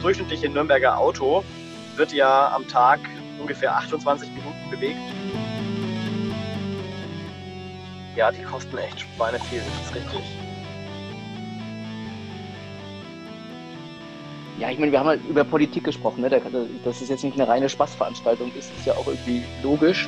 durchschnittliche Nürnberger Auto wird ja am Tag ungefähr 28 Minuten bewegt. Ja, die kosten echt Schweine viel, das ist richtig. Ja, ich meine, wir haben halt über Politik gesprochen, ne? dass es jetzt nicht eine reine Spaßveranstaltung ist, ist ja auch irgendwie logisch.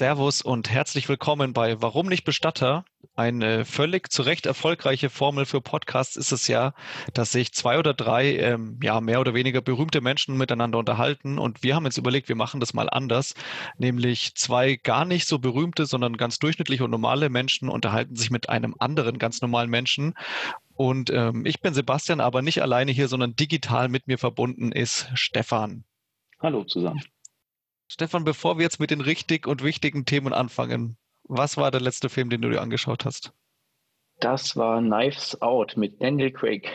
Servus und herzlich willkommen bei Warum nicht Bestatter? Eine völlig zu Recht erfolgreiche Formel für Podcasts ist es ja, dass sich zwei oder drei, ähm, ja, mehr oder weniger berühmte Menschen miteinander unterhalten. Und wir haben jetzt überlegt, wir machen das mal anders. Nämlich zwei gar nicht so berühmte, sondern ganz durchschnittliche und normale Menschen unterhalten sich mit einem anderen ganz normalen Menschen. Und ähm, ich bin Sebastian, aber nicht alleine hier, sondern digital mit mir verbunden ist Stefan. Hallo zusammen. Stefan, bevor wir jetzt mit den richtig und wichtigen Themen anfangen, was war der letzte Film, den du dir angeschaut hast? Das war Knives Out mit Daniel Craig.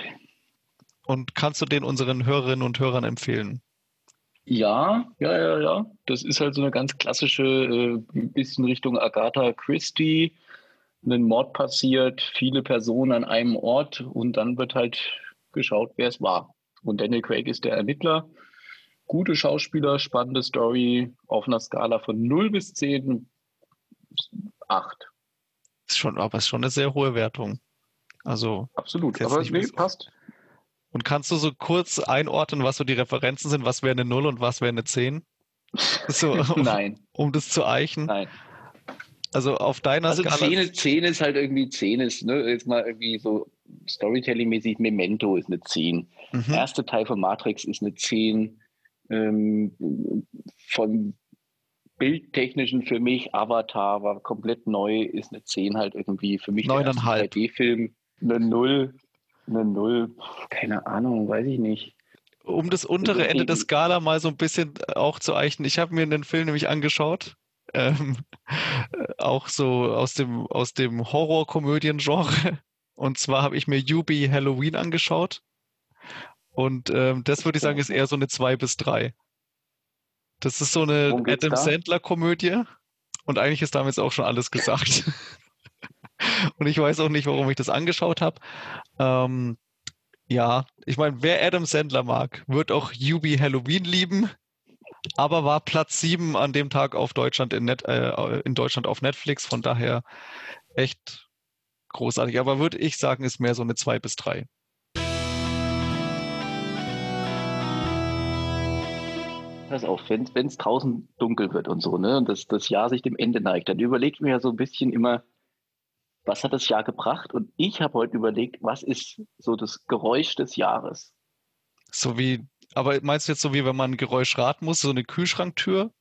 Und kannst du den unseren Hörerinnen und Hörern empfehlen? Ja, ja, ja, ja. Das ist halt so eine ganz klassische, äh, bisschen Richtung Agatha Christie. Ein Mord passiert, viele Personen an einem Ort und dann wird halt geschaut, wer es war. Und Daniel Craig ist der Ermittler gute Schauspieler, spannende Story auf einer Skala von 0 bis 10, 8. Ist schon, aber ist schon eine sehr hohe Wertung. Also. Absolut, aber nee, passt. Und kannst du so kurz einordnen, was so die Referenzen sind? Was wäre eine 0 und was wäre eine 10? So, Nein. Um das zu eichen? Nein. Also auf deiner also Skala. 10 ist, 10 ist halt irgendwie 10 ist, ne? Jetzt mal irgendwie so Storytelling-mäßig, Memento ist eine 10. Mhm. Erste Teil von Matrix ist eine 10 ähm, von Bildtechnischen für mich, Avatar war komplett neu, ist eine 10 halt irgendwie für mich der 3D-Film. Eine 0, eine 0, keine Ahnung, weiß ich nicht. Um das untere Ende der Skala mal so ein bisschen auch zu eichen, ich habe mir einen Film nämlich angeschaut, ähm, auch so aus dem, aus dem Horror-Komödien-Genre. Und zwar habe ich mir Yubi Halloween angeschaut. Und ähm, das würde ich sagen, ist eher so eine 2 bis 3. Das ist so eine Adam Sandler-Komödie. Und eigentlich ist damit auch schon alles gesagt. und ich weiß auch nicht, warum ich das angeschaut habe. Ähm, ja, ich meine, wer Adam Sandler mag, wird auch Yubi Halloween lieben. Aber war Platz 7 an dem Tag auf Deutschland in, Net, äh, in Deutschland auf Netflix. Von daher echt großartig. Aber würde ich sagen, ist mehr so eine 2 bis 3. Pass auf, wenn es draußen dunkel wird und so, ne, und das, das Jahr sich dem Ende neigt, dann überlegt mir ja so ein bisschen immer, was hat das Jahr gebracht? Und ich habe heute überlegt, was ist so das Geräusch des Jahres? So wie, aber meinst du jetzt so wie, wenn man ein Geräusch raten muss, so eine Kühlschranktür?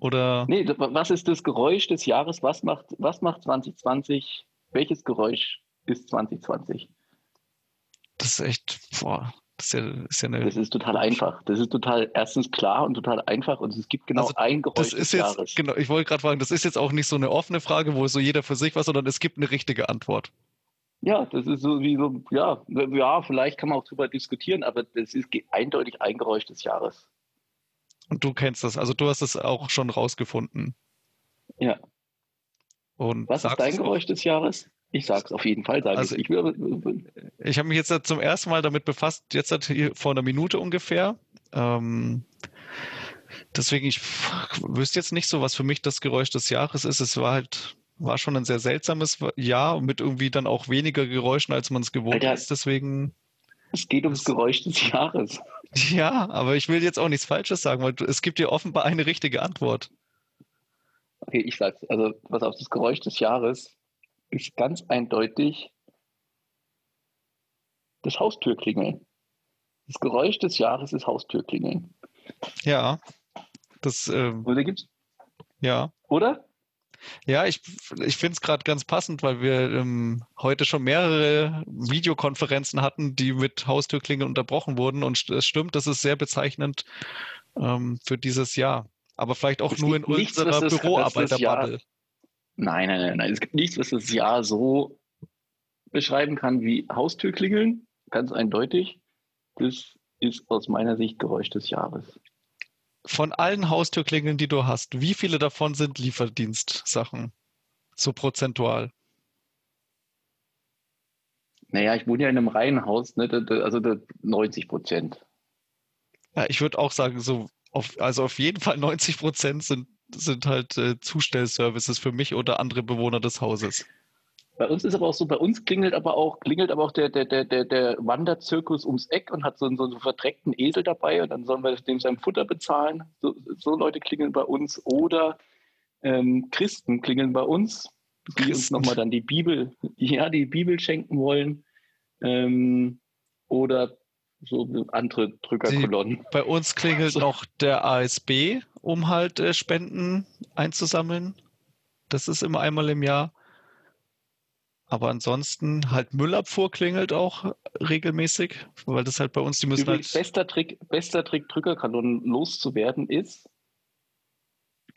Oder? Nee, was ist das Geräusch des Jahres? Was macht, was macht 2020? Welches Geräusch ist 2020? Das ist echt, boah, das ist, ja, ist ja eine das ist total einfach. Das ist total erstens klar und total einfach und es gibt genau also ein Geräusch das ist jetzt, Jahres. Genau, ich wollte gerade fragen, das ist jetzt auch nicht so eine offene Frage, wo so jeder für sich was, sondern es gibt eine richtige Antwort. Ja, das ist so wie so, ja, ja, vielleicht kann man auch drüber diskutieren, aber das ist eindeutig ein Geräusch des Jahres. Und du kennst das, also du hast es auch schon rausgefunden. Ja. Und was ist dein Geräusch des Jahres? Ich sage es auf jeden Fall, sage also ich. Ich, ich habe mich jetzt zum ersten Mal damit befasst, jetzt vor einer Minute ungefähr. Ähm, deswegen, ich wüsste jetzt nicht so, was für mich das Geräusch des Jahres ist. Es war halt, war schon ein sehr seltsames Jahr mit irgendwie dann auch weniger Geräuschen, als man es gewohnt Alter, ist. Deswegen. Es geht ums Geräusch des Jahres. Ja, aber ich will jetzt auch nichts Falsches sagen, weil es gibt ja offenbar eine richtige Antwort. Okay, ich sag's. Also, was auf das Geräusch des Jahres ist ganz eindeutig das Haustürklingeln. Das Geräusch des Jahres ist Haustürklingeln. Ja, das. Ähm, Oder gibt's? Ja. Oder? Ja, ich, ich finde es gerade ganz passend, weil wir ähm, heute schon mehrere Videokonferenzen hatten, die mit Haustürklingeln unterbrochen wurden. Und es stimmt, das ist sehr bezeichnend ähm, für dieses Jahr. Aber vielleicht auch es nur in unserer Büroarbeiterbubble. Nein, nein, nein, nein. Es gibt nichts, was das Jahr so beschreiben kann wie Haustürklingeln. Ganz eindeutig. Das ist aus meiner Sicht Geräusch des Jahres. Von allen Haustürklingeln, die du hast, wie viele davon sind Lieferdienstsachen? So prozentual? Naja, ich wohne ja in einem Reihenhaus, ne, also 90 Prozent. Ja, ich würde auch sagen, so auf, also auf jeden Fall 90 Prozent sind, sind halt äh, Zustellservices für mich oder andere Bewohner des Hauses. Bei uns ist aber auch so, bei uns klingelt aber auch, klingelt aber auch der, der, der, der, der Wanderzirkus ums Eck und hat so, so einen verdreckten Esel dabei und dann sollen wir dem sein Futter bezahlen. So, so Leute klingeln bei uns. Oder ähm, Christen klingeln bei uns, die Christen. uns nochmal dann die Bibel, ja, die Bibel schenken wollen. Ähm, oder so andere Drückerkolonnen. Die, bei uns klingelt noch der ASB, um halt äh, Spenden einzusammeln. Das ist immer einmal im Jahr. Aber ansonsten halt Müllabfuhr klingelt auch regelmäßig, weil das halt bei uns, die müssen Übrigens, halt. Bester Trick, bester Trick, Drückerkanonen loszuwerden, ist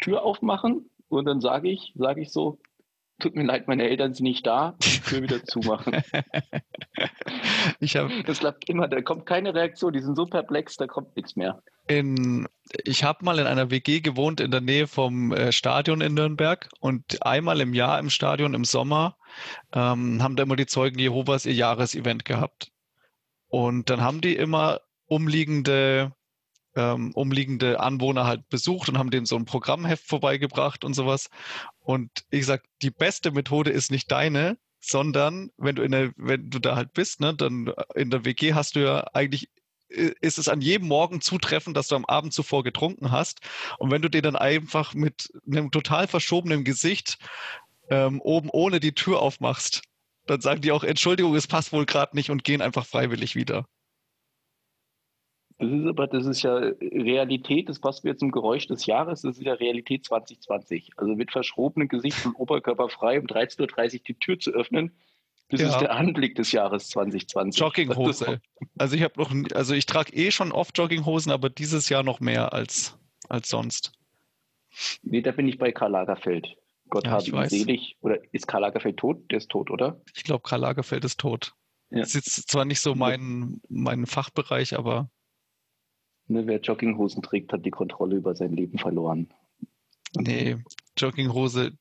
Tür aufmachen und dann sage ich, sage ich so, tut mir leid, meine Eltern sind nicht da, Tür wieder zumachen. ich hab, das klappt immer, da kommt keine Reaktion, die sind so perplex, da kommt nichts mehr. In, ich habe mal in einer WG gewohnt in der Nähe vom äh, Stadion in Nürnberg und einmal im Jahr im Stadion im Sommer ähm, haben da immer die Zeugen Jehovas ihr Jahresevent gehabt. Und dann haben die immer umliegende ähm, umliegende Anwohner halt besucht und haben denen so ein Programmheft vorbeigebracht und sowas. Und ich sag, die beste Methode ist nicht deine, sondern wenn du in der, wenn du da halt bist, ne, dann in der WG hast du ja eigentlich ist es an jedem Morgen zutreffend, dass du am Abend zuvor getrunken hast. Und wenn du dir dann einfach mit einem total verschobenen Gesicht ähm, oben ohne die Tür aufmachst, dann sagen die auch, Entschuldigung, es passt wohl gerade nicht und gehen einfach freiwillig wieder. Das ist aber, das ist ja Realität, das passt mir zum Geräusch des Jahres, das ist ja Realität 2020. Also mit verschrobenem Gesicht und Oberkörper frei um 13.30 Uhr die Tür zu öffnen, das ja. ist der Anblick des Jahres 2020. Jogginghose. Also ich habe noch, also ich trage eh schon oft Jogginghosen, aber dieses Jahr noch mehr als, als sonst. Nee, da bin ich bei Karl Lagerfeld. Gott ja, habe ihn selig. Oder ist Karl Lagerfeld tot? Der ist tot, oder? Ich glaube, Karl Lagerfeld ist tot. Ja. Das ist jetzt zwar nicht so mein, mein Fachbereich, aber Ne, wer Jogginghosen trägt, hat die Kontrolle über sein Leben verloren. Nee, Jogginghose.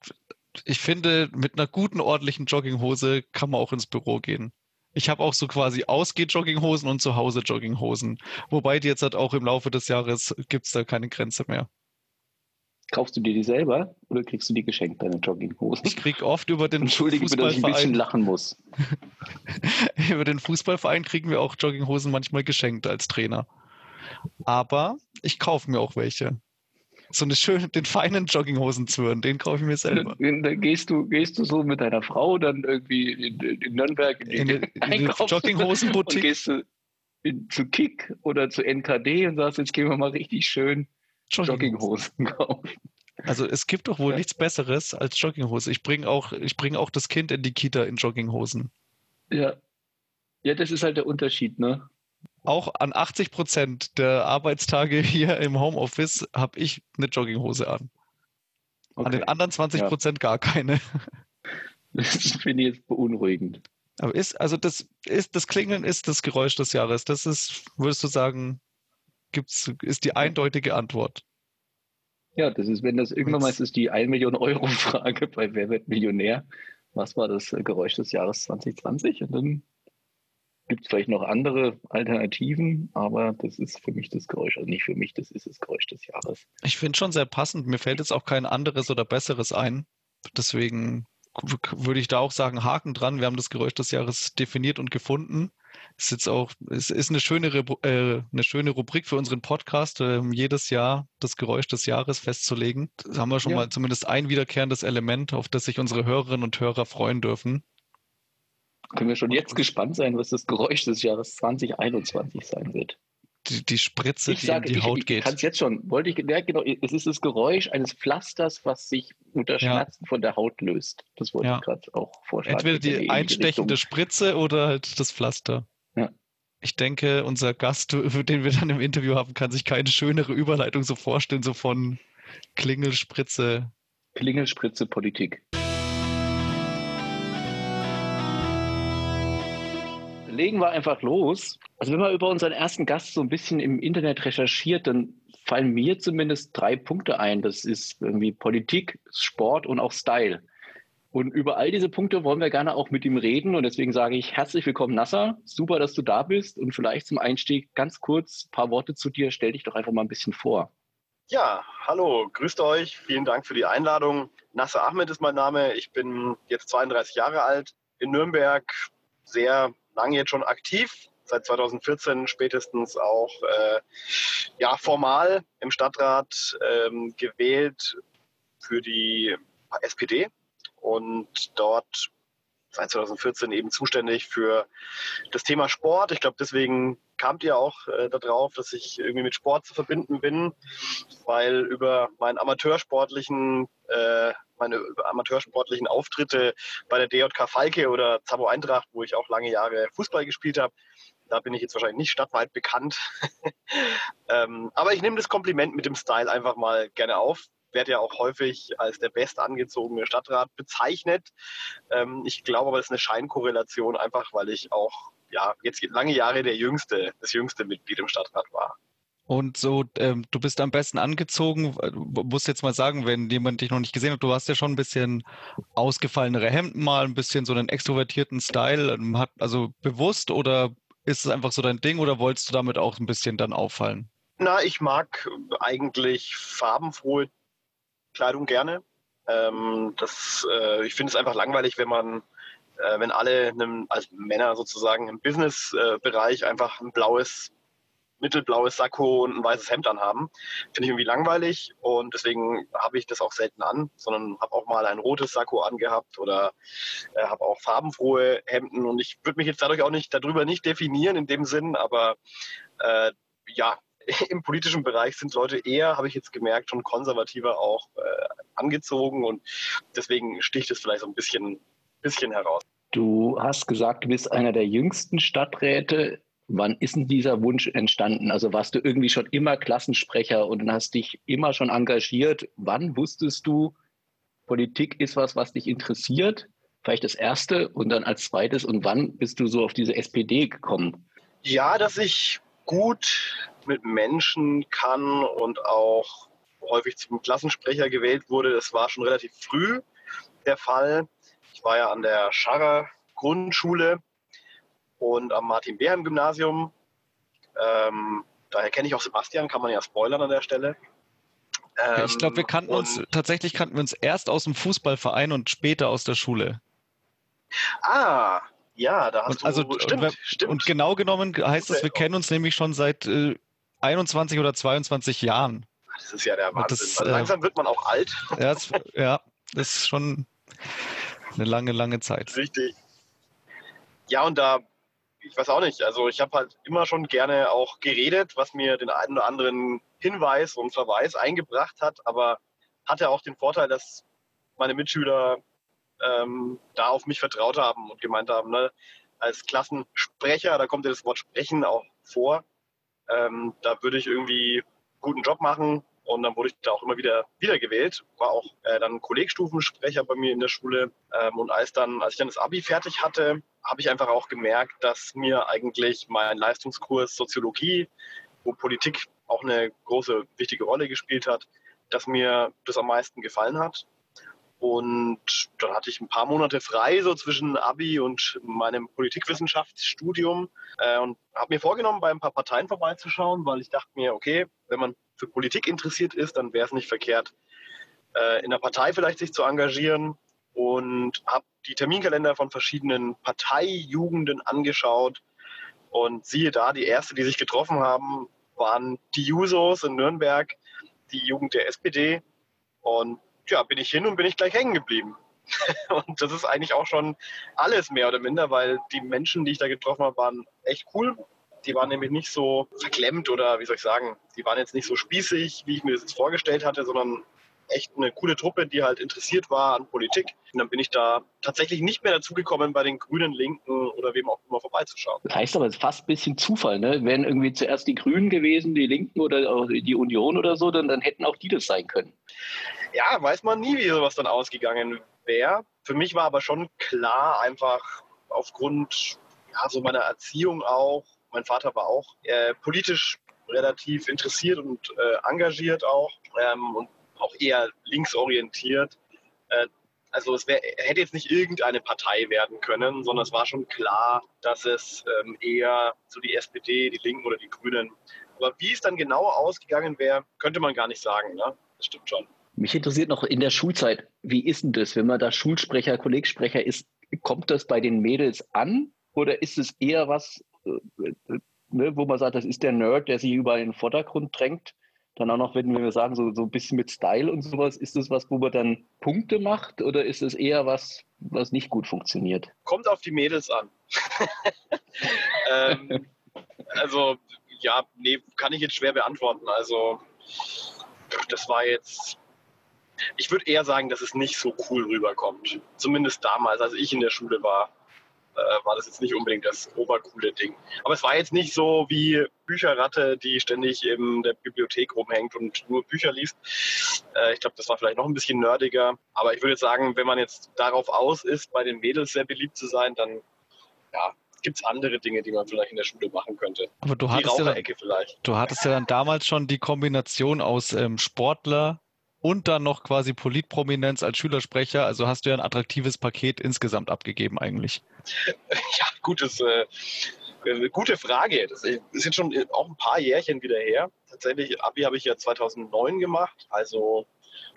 Ich finde, mit einer guten, ordentlichen Jogginghose kann man auch ins Büro gehen. Ich habe auch so quasi Ausgeh-Jogginghosen und zu Hause Jogginghosen. Wobei die jetzt halt auch im Laufe des Jahres gibt es da keine Grenze mehr. Kaufst du dir die selber oder kriegst du die geschenkt, deine Jogginghosen? Ich krieg oft über den Entschuldige bitte, dass ich ein bisschen lachen muss. über den Fußballverein kriegen wir auch Jogginghosen manchmal geschenkt als Trainer. Aber ich kaufe mir auch welche. So eine schöne, den feinen Jogginghosenzwirn, den kaufe ich mir selber. Dann, dann, gehst, du, gehst du so mit deiner Frau dann irgendwie in, in Nürnberg in, in, in, in die Jogginghosenboutique. gehst du in, zu Kick oder zu NKD und sagst, jetzt gehen wir mal richtig schön Jogginghosen kaufen. Also es gibt doch wohl ja. nichts Besseres als Jogginghose. Ich bringe auch, bring auch das Kind in die Kita in Jogginghosen. Ja. Ja, das ist halt der Unterschied, ne? Auch an 80 Prozent der Arbeitstage hier im Homeoffice habe ich eine Jogginghose an. Okay. An den anderen 20 Prozent ja. gar keine. Das finde ich jetzt beunruhigend. Aber ist, also das ist, das Klingeln ist das Geräusch des Jahres. Das ist, würdest du sagen, gibt's, ist die eindeutige Antwort. Ja, das ist, wenn das irgendwann mal ist, ist die 1 Million Euro Frage bei Wer wird Millionär? Was war das Geräusch des Jahres 2020? Und dann Gibt es vielleicht noch andere Alternativen, aber das ist für mich das Geräusch, also nicht für mich, das ist das Geräusch des Jahres. Ich finde schon sehr passend. Mir fällt jetzt auch kein anderes oder besseres ein. Deswegen würde ich da auch sagen, Haken dran. Wir haben das Geräusch des Jahres definiert und gefunden. Es ist jetzt auch, es ist eine schöne, äh, eine schöne Rubrik für unseren Podcast, äh, jedes Jahr das Geräusch des Jahres festzulegen. Da haben wir schon ja. mal zumindest ein wiederkehrendes Element, auf das sich unsere Hörerinnen und Hörer freuen dürfen. Können wir schon jetzt gespannt sein, was das Geräusch des Jahres 2021 sein wird. Die, die Spritze, ich die sage, in die Haut ich, geht. Ich kann es jetzt schon. Wollte ich, ja, genau, es ist das Geräusch eines Pflasters, was sich unter Schmerzen ja. von der Haut löst. Das wollte ja. ich gerade auch vorschlagen. Entweder die einstechende Spritze oder halt das Pflaster. Ja. Ich denke, unser Gast, den wir dann im Interview haben, kann sich keine schönere Überleitung so vorstellen, so von Klingelspritze. Klingelspritze Politik. Legen wir einfach los. Also wenn man über unseren ersten Gast so ein bisschen im Internet recherchiert, dann fallen mir zumindest drei Punkte ein. Das ist irgendwie Politik, Sport und auch Style. Und über all diese Punkte wollen wir gerne auch mit ihm reden. Und deswegen sage ich herzlich willkommen, Nasser. Super, dass du da bist. Und vielleicht zum Einstieg ganz kurz ein paar Worte zu dir. Stell dich doch einfach mal ein bisschen vor. Ja, hallo, grüßt euch. Vielen Dank für die Einladung. Nasser Ahmed ist mein Name. Ich bin jetzt 32 Jahre alt, in Nürnberg sehr lange jetzt schon aktiv. Seit 2014 spätestens auch äh, ja, formal im Stadtrat ähm, gewählt für die SPD und dort seit 2014 eben zuständig für das Thema Sport. Ich glaube, deswegen kamt ihr auch äh, darauf, dass ich irgendwie mit Sport zu verbinden bin, weil über meinen amateursportlichen, äh, meine amateursportlichen Auftritte bei der DJK Falke oder Zabo Eintracht, wo ich auch lange Jahre Fußball gespielt habe, da bin ich jetzt wahrscheinlich nicht stadtweit bekannt. ähm, aber ich nehme das Kompliment mit dem Style einfach mal gerne auf werde ja auch häufig als der bestangezogene Stadtrat bezeichnet. Ähm, ich glaube aber, das ist eine Scheinkorrelation, einfach weil ich auch ja, jetzt lange Jahre der jüngste, das jüngste Mitglied im Stadtrat war. Und so, ähm, du bist am besten angezogen, musst jetzt mal sagen, wenn jemand dich noch nicht gesehen hat, du hast ja schon ein bisschen ausgefallenere Hemden mal, ein bisschen so einen extrovertierten Style, ähm, hat, also bewusst oder ist es einfach so dein Ding oder wolltest du damit auch ein bisschen dann auffallen? Na, ich mag eigentlich farbenfrohe Kleidung gerne. Ähm, das, äh, ich finde es einfach langweilig, wenn man, äh, wenn alle, einem, also Männer sozusagen im Business-Bereich einfach ein blaues, mittelblaues Sakko und ein weißes Hemd anhaben. Finde ich irgendwie langweilig und deswegen habe ich das auch selten an, sondern habe auch mal ein rotes Sakko angehabt oder äh, habe auch farbenfrohe Hemden und ich würde mich jetzt dadurch auch nicht darüber nicht definieren in dem Sinn, aber äh, ja, im politischen Bereich sind Leute eher, habe ich jetzt gemerkt, schon konservativer auch äh, angezogen und deswegen sticht es vielleicht so ein bisschen, bisschen heraus. Du hast gesagt, du bist einer der jüngsten Stadträte. Wann ist denn dieser Wunsch entstanden? Also warst du irgendwie schon immer Klassensprecher und hast dich immer schon engagiert? Wann wusstest du, Politik ist was, was dich interessiert? Vielleicht das erste und dann als zweites. Und wann bist du so auf diese SPD gekommen? Ja, dass ich gut mit Menschen kann und auch häufig zum Klassensprecher gewählt wurde. Das war schon relativ früh der Fall. Ich war ja an der Scharrer Grundschule und am Martin-Behem-Gymnasium. Ähm, daher kenne ich auch Sebastian, kann man ja spoilern an der Stelle. Ähm, ich glaube, wir kannten uns, tatsächlich kannten wir uns erst aus dem Fußballverein und später aus der Schule. Ah, ja, da hast und, also, du, stimmt, und, stimmt. Und genau genommen heißt das, wir kennen uns nämlich schon seit äh, 21 oder 22 Jahren. Das ist ja der Wahnsinn. Das, äh, langsam wird man auch alt. Ja das, ja, das ist schon eine lange, lange Zeit. Richtig. Ja, und da, ich weiß auch nicht, also ich habe halt immer schon gerne auch geredet, was mir den einen oder anderen Hinweis und Verweis eingebracht hat, aber hatte auch den Vorteil, dass meine Mitschüler ähm, da auf mich vertraut haben und gemeint haben, ne, als Klassensprecher, da kommt ja das Wort Sprechen auch vor, ähm, da würde ich irgendwie guten Job machen und dann wurde ich da auch immer wieder wiedergewählt, war auch äh, dann Kollegstufensprecher bei mir in der Schule. Ähm, und als dann, als ich dann das Abi fertig hatte, habe ich einfach auch gemerkt, dass mir eigentlich mein Leistungskurs Soziologie, wo Politik auch eine große, wichtige Rolle gespielt hat, dass mir das am meisten gefallen hat und dann hatte ich ein paar Monate frei, so zwischen Abi und meinem Politikwissenschaftsstudium. Äh, und habe mir vorgenommen, bei ein paar Parteien vorbeizuschauen, weil ich dachte mir, okay, wenn man für Politik interessiert ist, dann wäre es nicht verkehrt, äh, in der Partei vielleicht sich zu engagieren. Und habe die Terminkalender von verschiedenen Parteijugenden angeschaut. Und siehe da, die erste, die sich getroffen haben, waren die Jusos in Nürnberg, die Jugend der SPD. Und ja, bin ich hin und bin ich gleich hängen geblieben. und das ist eigentlich auch schon alles mehr oder minder, weil die Menschen, die ich da getroffen habe, waren echt cool. Die waren nämlich nicht so verklemmt oder wie soll ich sagen, die waren jetzt nicht so spießig, wie ich mir das jetzt vorgestellt hatte, sondern echt eine coole Truppe, die halt interessiert war an Politik. Und dann bin ich da tatsächlich nicht mehr dazu gekommen, bei den Grünen, Linken oder wem auch immer vorbeizuschauen. Das heißt aber, es ist fast ein bisschen Zufall, ne? Wären irgendwie zuerst die Grünen gewesen, die Linken oder die Union oder so, dann, dann hätten auch die das sein können. Ja, weiß man nie, wie sowas dann ausgegangen wäre. Für mich war aber schon klar, einfach aufgrund ja, so meiner Erziehung auch, mein Vater war auch äh, politisch relativ interessiert und äh, engagiert auch ähm, und auch eher linksorientiert, äh, Also es wär, hätte jetzt nicht irgendeine Partei werden können, sondern es war schon klar, dass es ähm, eher so die SPD, die Linken oder die Grünen. Aber wie es dann genau ausgegangen wäre, könnte man gar nicht sagen. Ne? Das stimmt schon. Mich interessiert noch in der Schulzeit, wie ist denn das, wenn man da Schulsprecher, Kollegsprecher ist, kommt das bei den Mädels an oder ist es eher was, äh, äh, ne, wo man sagt, das ist der Nerd, der sich über den Vordergrund drängt? Dann auch noch, wenn wir sagen, so, so ein bisschen mit Style und sowas, ist das was, wo man dann Punkte macht oder ist es eher was, was nicht gut funktioniert? Kommt auf die Mädels an. ähm, also, ja, nee, kann ich jetzt schwer beantworten. Also, das war jetzt ich würde eher sagen, dass es nicht so cool rüberkommt. Zumindest damals, als ich in der Schule war, äh, war das jetzt nicht unbedingt das obercoole Ding. Aber es war jetzt nicht so wie Bücherratte, die ständig in der Bibliothek rumhängt und nur Bücher liest. Äh, ich glaube, das war vielleicht noch ein bisschen nerdiger. Aber ich würde sagen, wenn man jetzt darauf aus ist, bei den Mädels sehr beliebt zu sein, dann ja, gibt es andere Dinge, die man vielleicht in der Schule machen könnte. Aber du hattest, ja, vielleicht. du hattest ja dann damals schon die Kombination aus ähm, Sportler, und dann noch quasi Politprominenz als Schülersprecher. Also hast du ja ein attraktives Paket insgesamt abgegeben eigentlich. Ja, gutes, äh, äh, gute Frage. Das ist jetzt schon auch ein paar Jährchen wieder her. Tatsächlich, Abi habe ich ja 2009 gemacht, also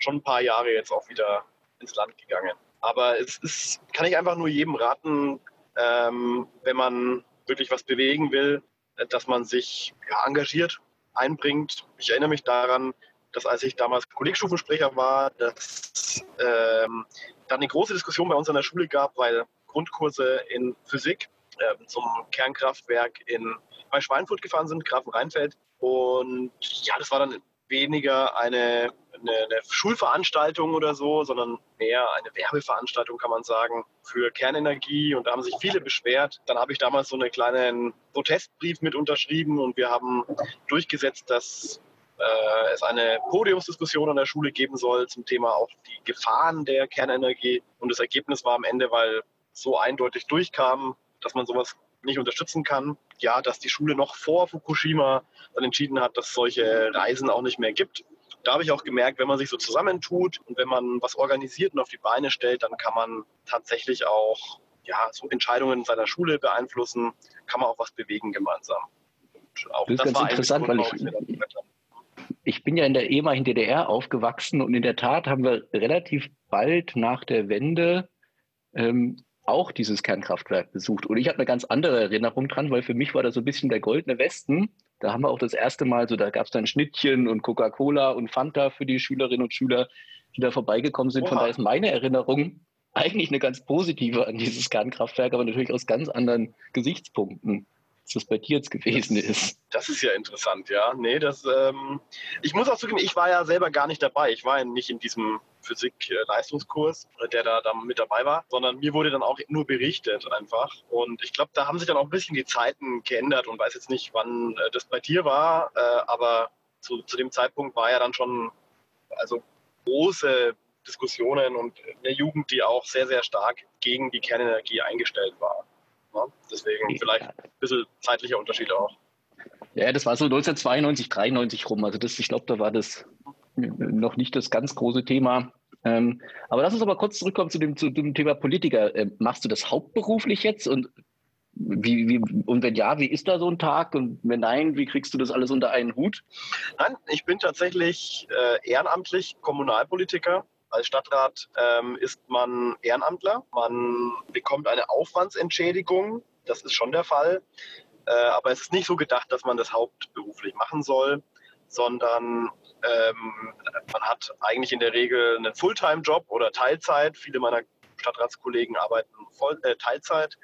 schon ein paar Jahre jetzt auch wieder ins Land gegangen. Aber es ist, kann ich einfach nur jedem raten, ähm, wenn man wirklich was bewegen will, dass man sich ja, engagiert, einbringt. Ich erinnere mich daran, dass als ich damals Kollegstufensprecher war, dass ähm, dann eine große Diskussion bei uns an der Schule gab, weil Grundkurse in Physik äh, zum Kernkraftwerk in bei Schweinfurt gefahren sind, Grafen Rheinfeld. Und ja, das war dann weniger eine, eine, eine, Schulveranstaltung oder so, sondern mehr eine Werbeveranstaltung, kann man sagen, für Kernenergie. Und da haben sich viele beschwert. Dann habe ich damals so einen kleinen Protestbrief mit unterschrieben und wir haben durchgesetzt, dass äh, es eine Podiumsdiskussion an der Schule geben soll zum Thema auch die Gefahren der Kernenergie. Und das Ergebnis war am Ende, weil so eindeutig durchkam, dass man sowas nicht unterstützen kann. Ja, dass die Schule noch vor Fukushima dann entschieden hat, dass solche Reisen auch nicht mehr gibt. Da habe ich auch gemerkt, wenn man sich so zusammentut und wenn man was organisiert und auf die Beine stellt, dann kann man tatsächlich auch ja, so Entscheidungen seiner Schule beeinflussen, kann man auch was bewegen gemeinsam. Und auch das das ganz interessant, weil ich, ich bin ja in der ehemaligen DDR aufgewachsen und in der Tat haben wir relativ bald nach der Wende ähm, auch dieses Kernkraftwerk besucht. Und ich habe eine ganz andere Erinnerung dran, weil für mich war das so ein bisschen der goldene Westen. Da haben wir auch das erste Mal so, da gab es dann Schnittchen und Coca-Cola und Fanta für die Schülerinnen und Schüler, die da vorbeigekommen sind. Oha. Von daher ist meine Erinnerung eigentlich eine ganz positive an dieses Kernkraftwerk, aber natürlich aus ganz anderen Gesichtspunkten das bei dir jetzt gewesen das, ist. Das ist ja interessant, ja. Nee, das, ähm, ich muss auch zugeben, ich war ja selber gar nicht dabei. Ich war ja nicht in diesem Physik-Leistungskurs, der da, da mit dabei war, sondern mir wurde dann auch nur berichtet einfach. Und ich glaube, da haben sich dann auch ein bisschen die Zeiten geändert und weiß jetzt nicht, wann äh, das bei dir war, äh, aber zu, zu dem Zeitpunkt war ja dann schon also große Diskussionen und eine Jugend, die auch sehr, sehr stark gegen die Kernenergie eingestellt war. Deswegen vielleicht ein bisschen zeitlicher Unterschied auch. Ja, das war so 1992, 93 rum. Also das, ich glaube, da war das noch nicht das ganz große Thema. Ähm, aber lass uns aber kurz zurückkommen zu dem, zu dem Thema Politiker. Ähm, machst du das hauptberuflich jetzt? Und, wie, wie, und wenn ja, wie ist da so ein Tag? Und wenn nein, wie kriegst du das alles unter einen Hut? Nein, ich bin tatsächlich äh, ehrenamtlich Kommunalpolitiker. Als Stadtrat ähm, ist man Ehrenamtler. Man bekommt eine Aufwandsentschädigung. Das ist schon der Fall. Äh, aber es ist nicht so gedacht, dass man das hauptberuflich machen soll, sondern ähm, man hat eigentlich in der Regel einen Fulltime-Job oder Teilzeit. Viele meiner Stadtratskollegen arbeiten voll, äh, Teilzeit.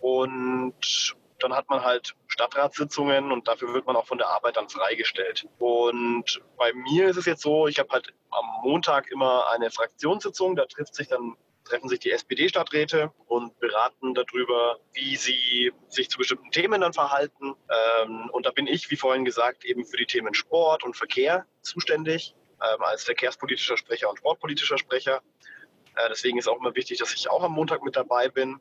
Und dann hat man halt Stadtratssitzungen und dafür wird man auch von der Arbeit dann freigestellt. Und bei mir ist es jetzt so, ich habe halt am Montag immer eine Fraktionssitzung, da trifft sich dann treffen sich die SPD-Stadträte und beraten darüber, wie sie sich zu bestimmten Themen dann verhalten. Ähm, und da bin ich, wie vorhin gesagt, eben für die Themen Sport und Verkehr zuständig, ähm, als verkehrspolitischer Sprecher und sportpolitischer Sprecher. Äh, deswegen ist auch immer wichtig, dass ich auch am Montag mit dabei bin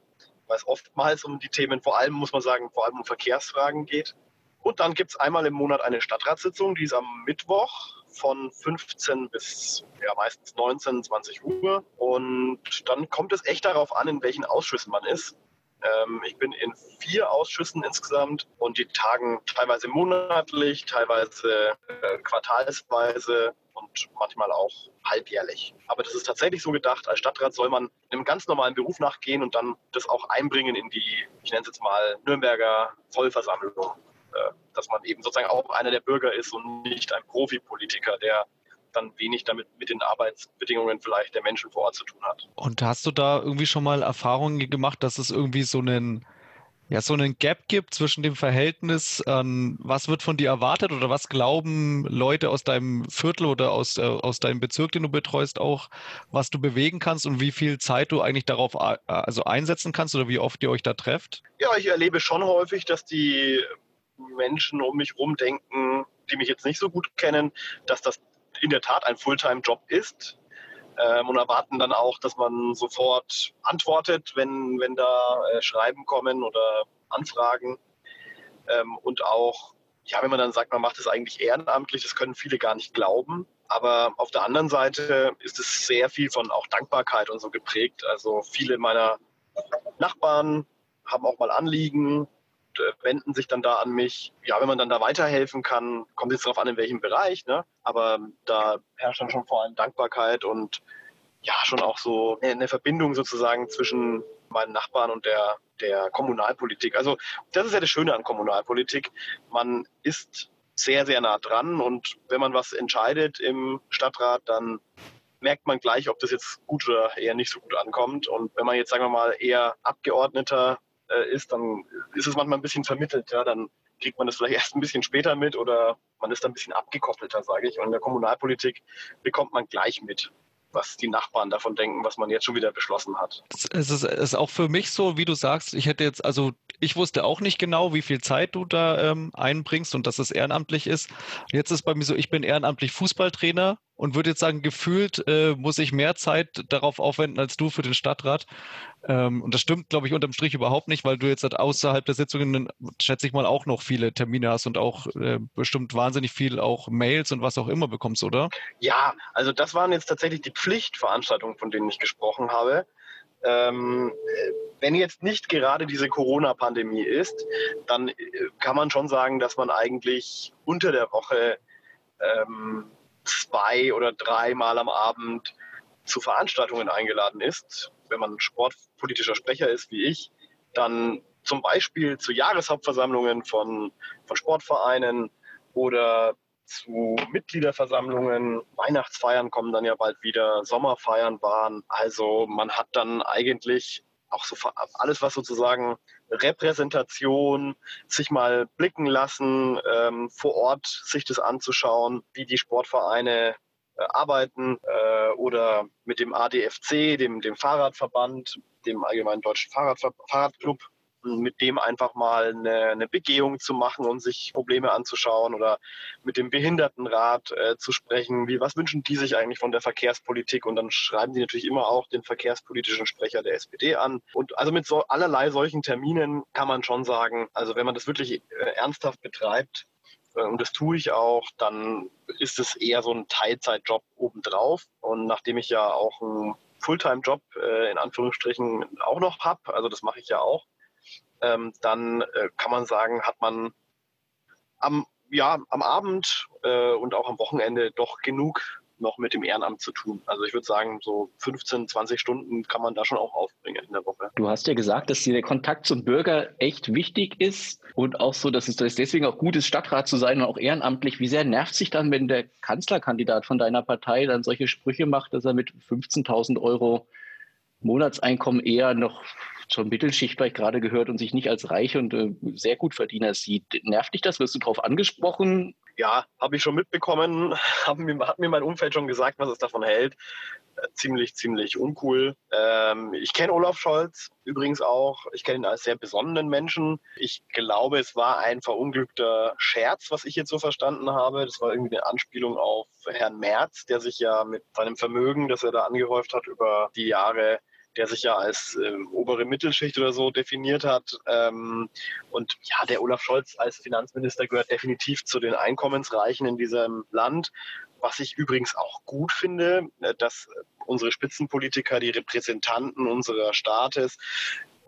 weil es oftmals um die Themen, vor allem muss man sagen, vor allem um Verkehrsfragen geht. Und dann gibt es einmal im Monat eine Stadtratssitzung, die ist am Mittwoch von 15 bis ja, meistens 19, 20 Uhr. Und dann kommt es echt darauf an, in welchen Ausschüssen man ist. Ähm, ich bin in vier Ausschüssen insgesamt und die tagen teilweise monatlich, teilweise äh, quartalsweise und manchmal auch halbjährlich. Aber das ist tatsächlich so gedacht, als Stadtrat soll man einem ganz normalen Beruf nachgehen und dann das auch einbringen in die, ich nenne es jetzt mal, Nürnberger Vollversammlung. Äh, dass man eben sozusagen auch einer der Bürger ist und nicht ein Profipolitiker, der dann wenig damit mit den Arbeitsbedingungen vielleicht der Menschen vor Ort zu tun hat. Und hast du da irgendwie schon mal Erfahrungen gemacht, dass es irgendwie so einen ja, so einen Gap gibt zwischen dem Verhältnis an was wird von dir erwartet oder was glauben Leute aus deinem Viertel oder aus, äh, aus deinem Bezirk, den du betreust, auch, was du bewegen kannst und wie viel Zeit du eigentlich darauf äh, also einsetzen kannst oder wie oft ihr euch da trefft? Ja, ich erlebe schon häufig, dass die Menschen um mich herum denken, die mich jetzt nicht so gut kennen, dass das in der Tat ein Fulltime-Job ist ähm, und erwarten dann auch, dass man sofort antwortet, wenn, wenn da äh, Schreiben kommen oder Anfragen. Ähm, und auch, ja, wenn man dann sagt, man macht es eigentlich ehrenamtlich, das können viele gar nicht glauben. Aber auf der anderen Seite ist es sehr viel von auch Dankbarkeit und so geprägt. Also viele meiner Nachbarn haben auch mal Anliegen, äh, wenden sich dann da an mich. Ja, wenn man dann da weiterhelfen kann, kommt jetzt darauf an, in welchem Bereich, ne? aber da herrscht dann schon vor allem Dankbarkeit und ja, schon auch so eine Verbindung sozusagen zwischen meinen Nachbarn und der, der Kommunalpolitik. Also das ist ja das Schöne an Kommunalpolitik. Man ist sehr, sehr nah dran und wenn man was entscheidet im Stadtrat, dann merkt man gleich, ob das jetzt gut oder eher nicht so gut ankommt. Und wenn man jetzt, sagen wir mal, eher Abgeordneter äh, ist, dann ist es manchmal ein bisschen vermittelt. Ja? Dann kriegt man das vielleicht erst ein bisschen später mit oder man ist dann ein bisschen abgekoppelter, sage ich. Und in der Kommunalpolitik bekommt man gleich mit was die Nachbarn davon denken, was man jetzt schon wieder beschlossen hat. Es ist, es ist auch für mich so, wie du sagst, ich hätte jetzt, also ich wusste auch nicht genau, wie viel Zeit du da ähm, einbringst und dass es ehrenamtlich ist. Jetzt ist bei mir so, ich bin ehrenamtlich Fußballtrainer und würde jetzt sagen, gefühlt äh, muss ich mehr Zeit darauf aufwenden als du für den Stadtrat. Ähm, und das stimmt, glaube ich, unterm Strich überhaupt nicht, weil du jetzt halt außerhalb der Sitzungen, schätze ich mal, auch noch viele Termine hast und auch äh, bestimmt wahnsinnig viel auch Mails und was auch immer bekommst, oder? Ja, also das waren jetzt tatsächlich die Pflichtveranstaltungen, von denen ich gesprochen habe. Ähm, wenn jetzt nicht gerade diese Corona-Pandemie ist, dann äh, kann man schon sagen, dass man eigentlich unter der Woche ähm, zwei oder dreimal am Abend zu Veranstaltungen eingeladen ist. Wenn man sportpolitischer Sprecher ist wie ich, dann zum Beispiel zu Jahreshauptversammlungen von, von Sportvereinen oder zu Mitgliederversammlungen. Weihnachtsfeiern kommen dann ja bald wieder, Sommerfeiern waren. Also man hat dann eigentlich auch so alles, was sozusagen Repräsentation, sich mal blicken lassen, ähm, vor Ort sich das anzuschauen, wie die Sportvereine äh, arbeiten äh, oder mit dem ADFC, dem, dem Fahrradverband, dem Allgemeinen Deutschen Fahrradver Fahrradclub mit dem einfach mal eine, eine Begehung zu machen und sich Probleme anzuschauen oder mit dem Behindertenrat äh, zu sprechen. Wie, was wünschen die sich eigentlich von der Verkehrspolitik? Und dann schreiben die natürlich immer auch den verkehrspolitischen Sprecher der SPD an. Und also mit so allerlei solchen Terminen kann man schon sagen, also wenn man das wirklich äh, ernsthaft betreibt, äh, und das tue ich auch, dann ist es eher so ein Teilzeitjob obendrauf. Und nachdem ich ja auch einen Fulltime-Job äh, in Anführungsstrichen auch noch habe, also das mache ich ja auch, ähm, dann äh, kann man sagen, hat man am, ja, am Abend äh, und auch am Wochenende doch genug noch mit dem Ehrenamt zu tun. Also ich würde sagen, so 15, 20 Stunden kann man da schon auch aufbringen in der Woche. Du hast ja gesagt, dass dir der Kontakt zum Bürger echt wichtig ist und auch so, dass es deswegen auch gut ist, Stadtrat zu sein und auch ehrenamtlich. Wie sehr nervt sich dann, wenn der Kanzlerkandidat von deiner Partei dann solche Sprüche macht, dass er mit 15.000 Euro Monatseinkommen eher noch zur Mittelschicht vielleicht gerade gehört und sich nicht als reich und äh, sehr gut Verdiener sieht. Nervt dich das? Wirst du darauf angesprochen? Ja, habe ich schon mitbekommen. Hat mir, hat mir mein Umfeld schon gesagt, was es davon hält. Äh, ziemlich, ziemlich uncool. Ähm, ich kenne Olaf Scholz übrigens auch. Ich kenne ihn als sehr besonnenen Menschen. Ich glaube, es war ein verunglückter Scherz, was ich jetzt so verstanden habe. Das war irgendwie eine Anspielung auf Herrn Merz, der sich ja mit seinem Vermögen, das er da angehäuft hat über die Jahre, der sich ja als äh, obere Mittelschicht oder so definiert hat. Ähm, und ja, der Olaf Scholz als Finanzminister gehört definitiv zu den Einkommensreichen in diesem Land. Was ich übrigens auch gut finde, äh, dass unsere Spitzenpolitiker, die Repräsentanten unserer Staates,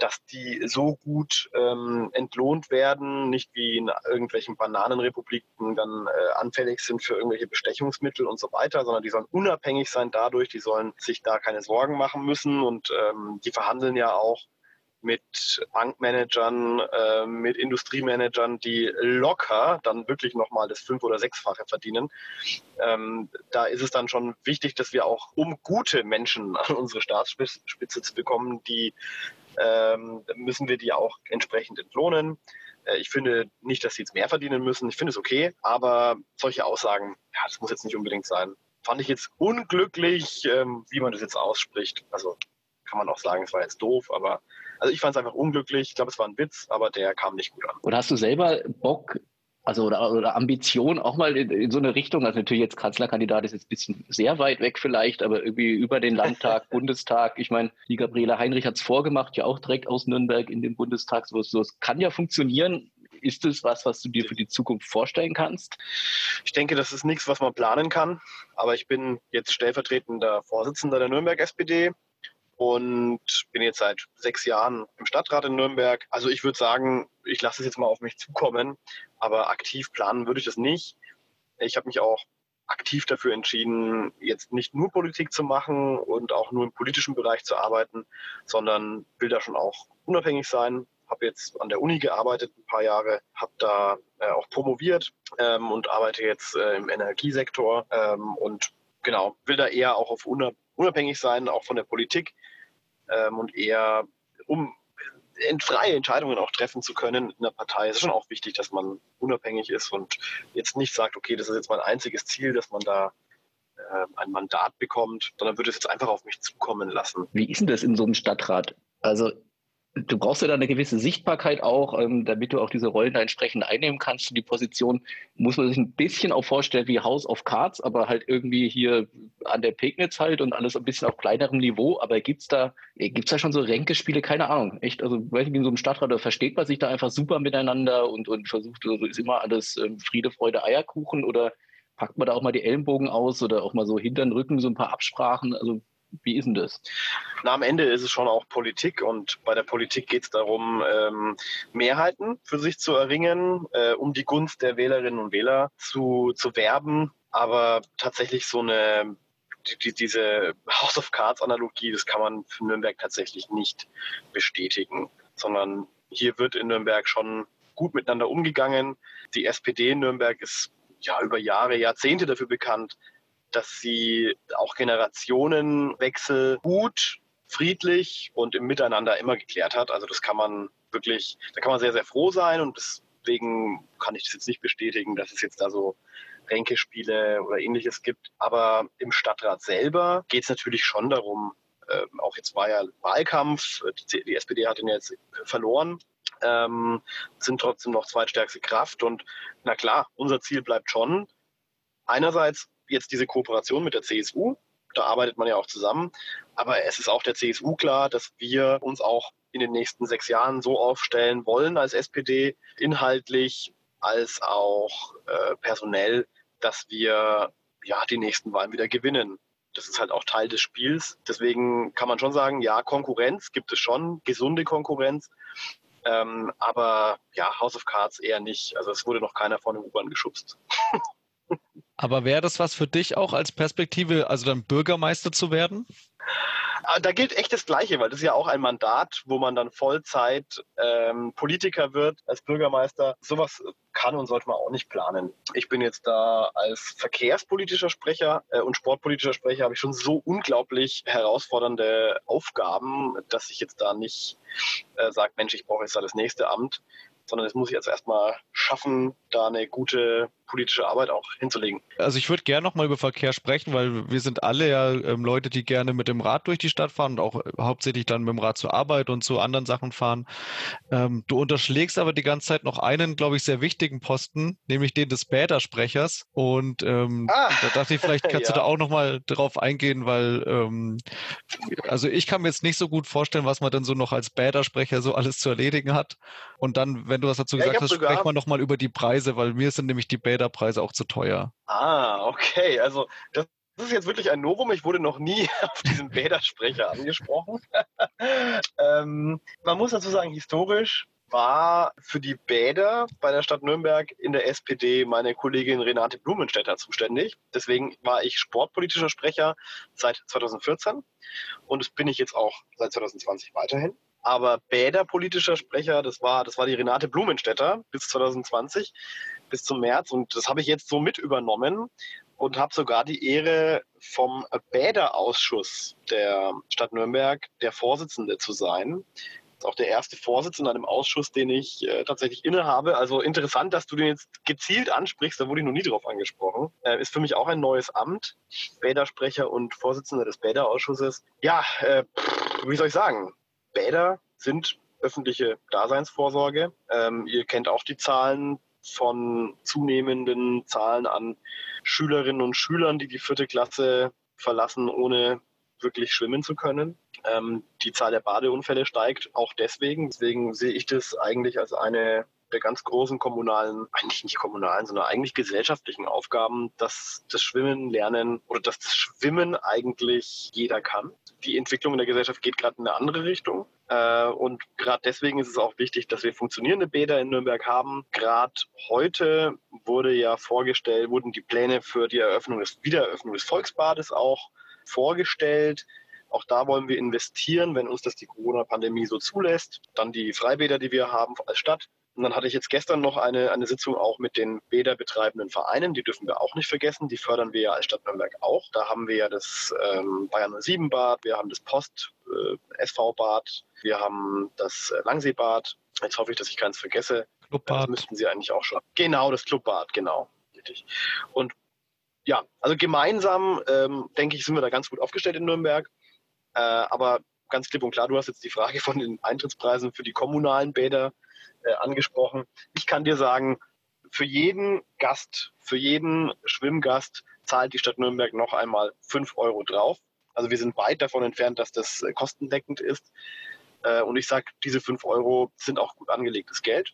dass die so gut ähm, entlohnt werden, nicht wie in irgendwelchen Bananenrepubliken dann äh, anfällig sind für irgendwelche Bestechungsmittel und so weiter, sondern die sollen unabhängig sein dadurch, die sollen sich da keine Sorgen machen müssen und ähm, die verhandeln ja auch mit Bankmanagern, äh, mit Industriemanagern, die locker dann wirklich nochmal das fünf- oder sechsfache verdienen. Ähm, da ist es dann schon wichtig, dass wir auch, um gute Menschen an unsere Staatsspitze zu bekommen, die ähm, müssen wir die auch entsprechend entlohnen. Äh, ich finde nicht, dass sie jetzt mehr verdienen müssen. Ich finde es okay, aber solche Aussagen, ja, das muss jetzt nicht unbedingt sein. Fand ich jetzt unglücklich, ähm, wie man das jetzt ausspricht. Also kann man auch sagen, es war jetzt doof, aber also ich fand es einfach unglücklich. Ich glaube, es war ein Witz, aber der kam nicht gut an. Und hast du selber Bock, also oder, oder Ambition auch mal in, in, so eine Richtung, also natürlich jetzt Kanzlerkandidat ist jetzt ein bisschen sehr weit weg vielleicht, aber irgendwie über den Landtag, Bundestag. Ich meine, die Gabriele Heinrich hat es vorgemacht, ja auch direkt aus Nürnberg in den Bundestag. So, so, es kann ja funktionieren. Ist es was, was du dir für die Zukunft vorstellen kannst? Ich denke, das ist nichts, was man planen kann. Aber ich bin jetzt stellvertretender Vorsitzender der Nürnberg SPD und bin jetzt seit sechs Jahren im Stadtrat in Nürnberg. Also ich würde sagen, ich lasse es jetzt mal auf mich zukommen, aber aktiv planen würde ich das nicht. Ich habe mich auch aktiv dafür entschieden, jetzt nicht nur Politik zu machen und auch nur im politischen Bereich zu arbeiten, sondern will da schon auch unabhängig sein. Habe jetzt an der Uni gearbeitet ein paar Jahre, habe da äh, auch promoviert ähm, und arbeite jetzt äh, im Energiesektor ähm, und genau will da eher auch auf unabhängig sein, auch von der Politik ähm, und eher um freie Entscheidungen auch treffen zu können in der Partei. Es ist schon auch wichtig, dass man unabhängig ist und jetzt nicht sagt, okay, das ist jetzt mein einziges Ziel, dass man da äh, ein Mandat bekommt, sondern würde es jetzt einfach auf mich zukommen lassen. Wie ist denn das in so einem Stadtrat? Also du brauchst ja da eine gewisse Sichtbarkeit auch, ähm, damit du auch diese Rollen da entsprechend einnehmen kannst. Die Position muss man sich ein bisschen auch vorstellen wie House of Cards, aber halt irgendwie hier an der Pegnitz halt und alles ein bisschen auf kleinerem Niveau. Aber gibt's da, gibt's da schon so Ränkespiele? Keine Ahnung. Echt, also weiß nicht, in so einem Stadtrat, da versteht man sich da einfach super miteinander und, und versucht, also ist immer alles ähm, Friede, Freude, Eierkuchen oder packt man da auch mal die Ellenbogen aus oder auch mal so hinter den Rücken so ein paar Absprachen? Also wie ist denn das? Na, am Ende ist es schon auch Politik und bei der Politik geht es darum, ähm, Mehrheiten für sich zu erringen, äh, um die Gunst der Wählerinnen und Wähler zu, zu werben. Aber tatsächlich so eine die, diese House of Cards Analogie, das kann man für Nürnberg tatsächlich nicht bestätigen, sondern hier wird in Nürnberg schon gut miteinander umgegangen. Die SPD in Nürnberg ist ja über Jahre, Jahrzehnte dafür bekannt, dass sie auch Generationenwechsel gut, friedlich und im Miteinander immer geklärt hat. Also das kann man wirklich, da kann man sehr, sehr froh sein und deswegen kann ich das jetzt nicht bestätigen, dass es jetzt da so Ränkespiele oder ähnliches gibt. Aber im Stadtrat selber geht es natürlich schon darum, äh, auch jetzt war ja Wahlkampf, die, die SPD hat ihn jetzt verloren, ähm, sind trotzdem noch zweitstärkste Kraft. Und na klar, unser Ziel bleibt schon, einerseits jetzt diese Kooperation mit der CSU. Da arbeitet man ja auch zusammen. Aber es ist auch der CSU klar, dass wir uns auch in den nächsten sechs Jahren so aufstellen wollen als SPD, inhaltlich als auch äh, personell, dass wir ja die nächsten Wahlen wieder gewinnen. Das ist halt auch Teil des Spiels. Deswegen kann man schon sagen, ja, Konkurrenz gibt es schon, gesunde Konkurrenz. Ähm, aber ja, House of Cards eher nicht. Also es wurde noch keiner vor eine U-Bahn geschubst. Aber wäre das was für dich auch als Perspektive, also dann Bürgermeister zu werden? Ah, da gilt echt das Gleiche, weil das ist ja auch ein Mandat, wo man dann Vollzeit ähm, Politiker wird als Bürgermeister. Sowas kann und sollte man auch nicht planen. Ich bin jetzt da als verkehrspolitischer Sprecher äh, und sportpolitischer Sprecher habe ich schon so unglaublich herausfordernde Aufgaben, dass ich jetzt da nicht äh, sage, Mensch, ich brauche jetzt da das nächste Amt sondern das muss ich jetzt erstmal schaffen, da eine gute politische Arbeit auch hinzulegen. Also ich würde gerne nochmal über Verkehr sprechen, weil wir sind alle ja ähm, Leute, die gerne mit dem Rad durch die Stadt fahren und auch äh, hauptsächlich dann mit dem Rad zur Arbeit und zu anderen Sachen fahren. Ähm, du unterschlägst aber die ganze Zeit noch einen, glaube ich, sehr wichtigen Posten, nämlich den des Bäder-Sprechers. Und ähm, ah. da dachte ich, vielleicht kannst ja. du da auch nochmal drauf eingehen, weil ähm, also ich kann mir jetzt nicht so gut vorstellen, was man dann so noch als Bäder-Sprecher so alles zu erledigen hat. Und dann, wenn du was dazu gesagt ja, hast, sprechen wir nochmal über die Preise, weil mir sind nämlich die Bäder Bäderpreise auch zu teuer. Ah, okay. Also das das ist jetzt wirklich ein Novum. Ich wurde noch nie auf diesen Bädersprecher angesprochen. ähm, man muss dazu sagen, historisch war für die Bäder bei der Stadt Nürnberg in der SPD meine Kollegin Renate Blumenstädter zuständig. Deswegen war ich sportpolitischer Sprecher seit 2014 und das bin ich jetzt auch seit 2020 weiterhin. Aber Bäderpolitischer Sprecher, das war, das war die Renate Blumenstädter bis 2020, bis zum März. Und das habe ich jetzt so mit übernommen und habe sogar die Ehre, vom Bäderausschuss der Stadt Nürnberg der Vorsitzende zu sein auch der erste Vorsitzende in einem Ausschuss, den ich äh, tatsächlich innehabe. Also interessant, dass du den jetzt gezielt ansprichst, da wurde ich noch nie drauf angesprochen. Äh, ist für mich auch ein neues Amt, Bädersprecher und Vorsitzender des Bäderausschusses. Ja, äh, wie soll ich sagen? Bäder sind öffentliche Daseinsvorsorge. Ähm, ihr kennt auch die Zahlen von zunehmenden Zahlen an Schülerinnen und Schülern, die die vierte Klasse verlassen, ohne wirklich schwimmen zu können. Ähm, die Zahl der Badeunfälle steigt auch deswegen. Deswegen sehe ich das eigentlich als eine der ganz großen kommunalen, eigentlich nicht kommunalen, sondern eigentlich gesellschaftlichen Aufgaben, dass das Schwimmen lernen oder dass das Schwimmen eigentlich jeder kann. Die Entwicklung in der Gesellschaft geht gerade in eine andere Richtung. Äh, und gerade deswegen ist es auch wichtig, dass wir funktionierende Bäder in Nürnberg haben. Gerade heute wurde ja vorgestellt, wurden die Pläne für die Eröffnung des Wiedereröffnung des Volksbades auch vorgestellt. Auch da wollen wir investieren, wenn uns das die Corona-Pandemie so zulässt. Dann die Freibäder, die wir haben als Stadt. Und dann hatte ich jetzt gestern noch eine, eine Sitzung auch mit den bäderbetreibenden Vereinen. Die dürfen wir auch nicht vergessen. Die fördern wir ja als Stadt Nürnberg auch. Da haben wir ja das ähm, Bayern 07 Bad, wir haben das Post äh, SV Bad, wir haben das äh, Langseebad. Jetzt hoffe ich, dass ich keins vergesse. Clubbad. Das müssten Sie eigentlich auch schon. Genau, das Clubbad, genau. Richtig. Und ja, also gemeinsam, ähm, denke ich, sind wir da ganz gut aufgestellt in Nürnberg. Äh, aber ganz klipp und klar, du hast jetzt die Frage von den Eintrittspreisen für die kommunalen Bäder äh, angesprochen. Ich kann dir sagen, für jeden Gast, für jeden Schwimmgast zahlt die Stadt Nürnberg noch einmal 5 Euro drauf. Also wir sind weit davon entfernt, dass das äh, kostendeckend ist. Äh, und ich sage, diese 5 Euro sind auch gut angelegtes Geld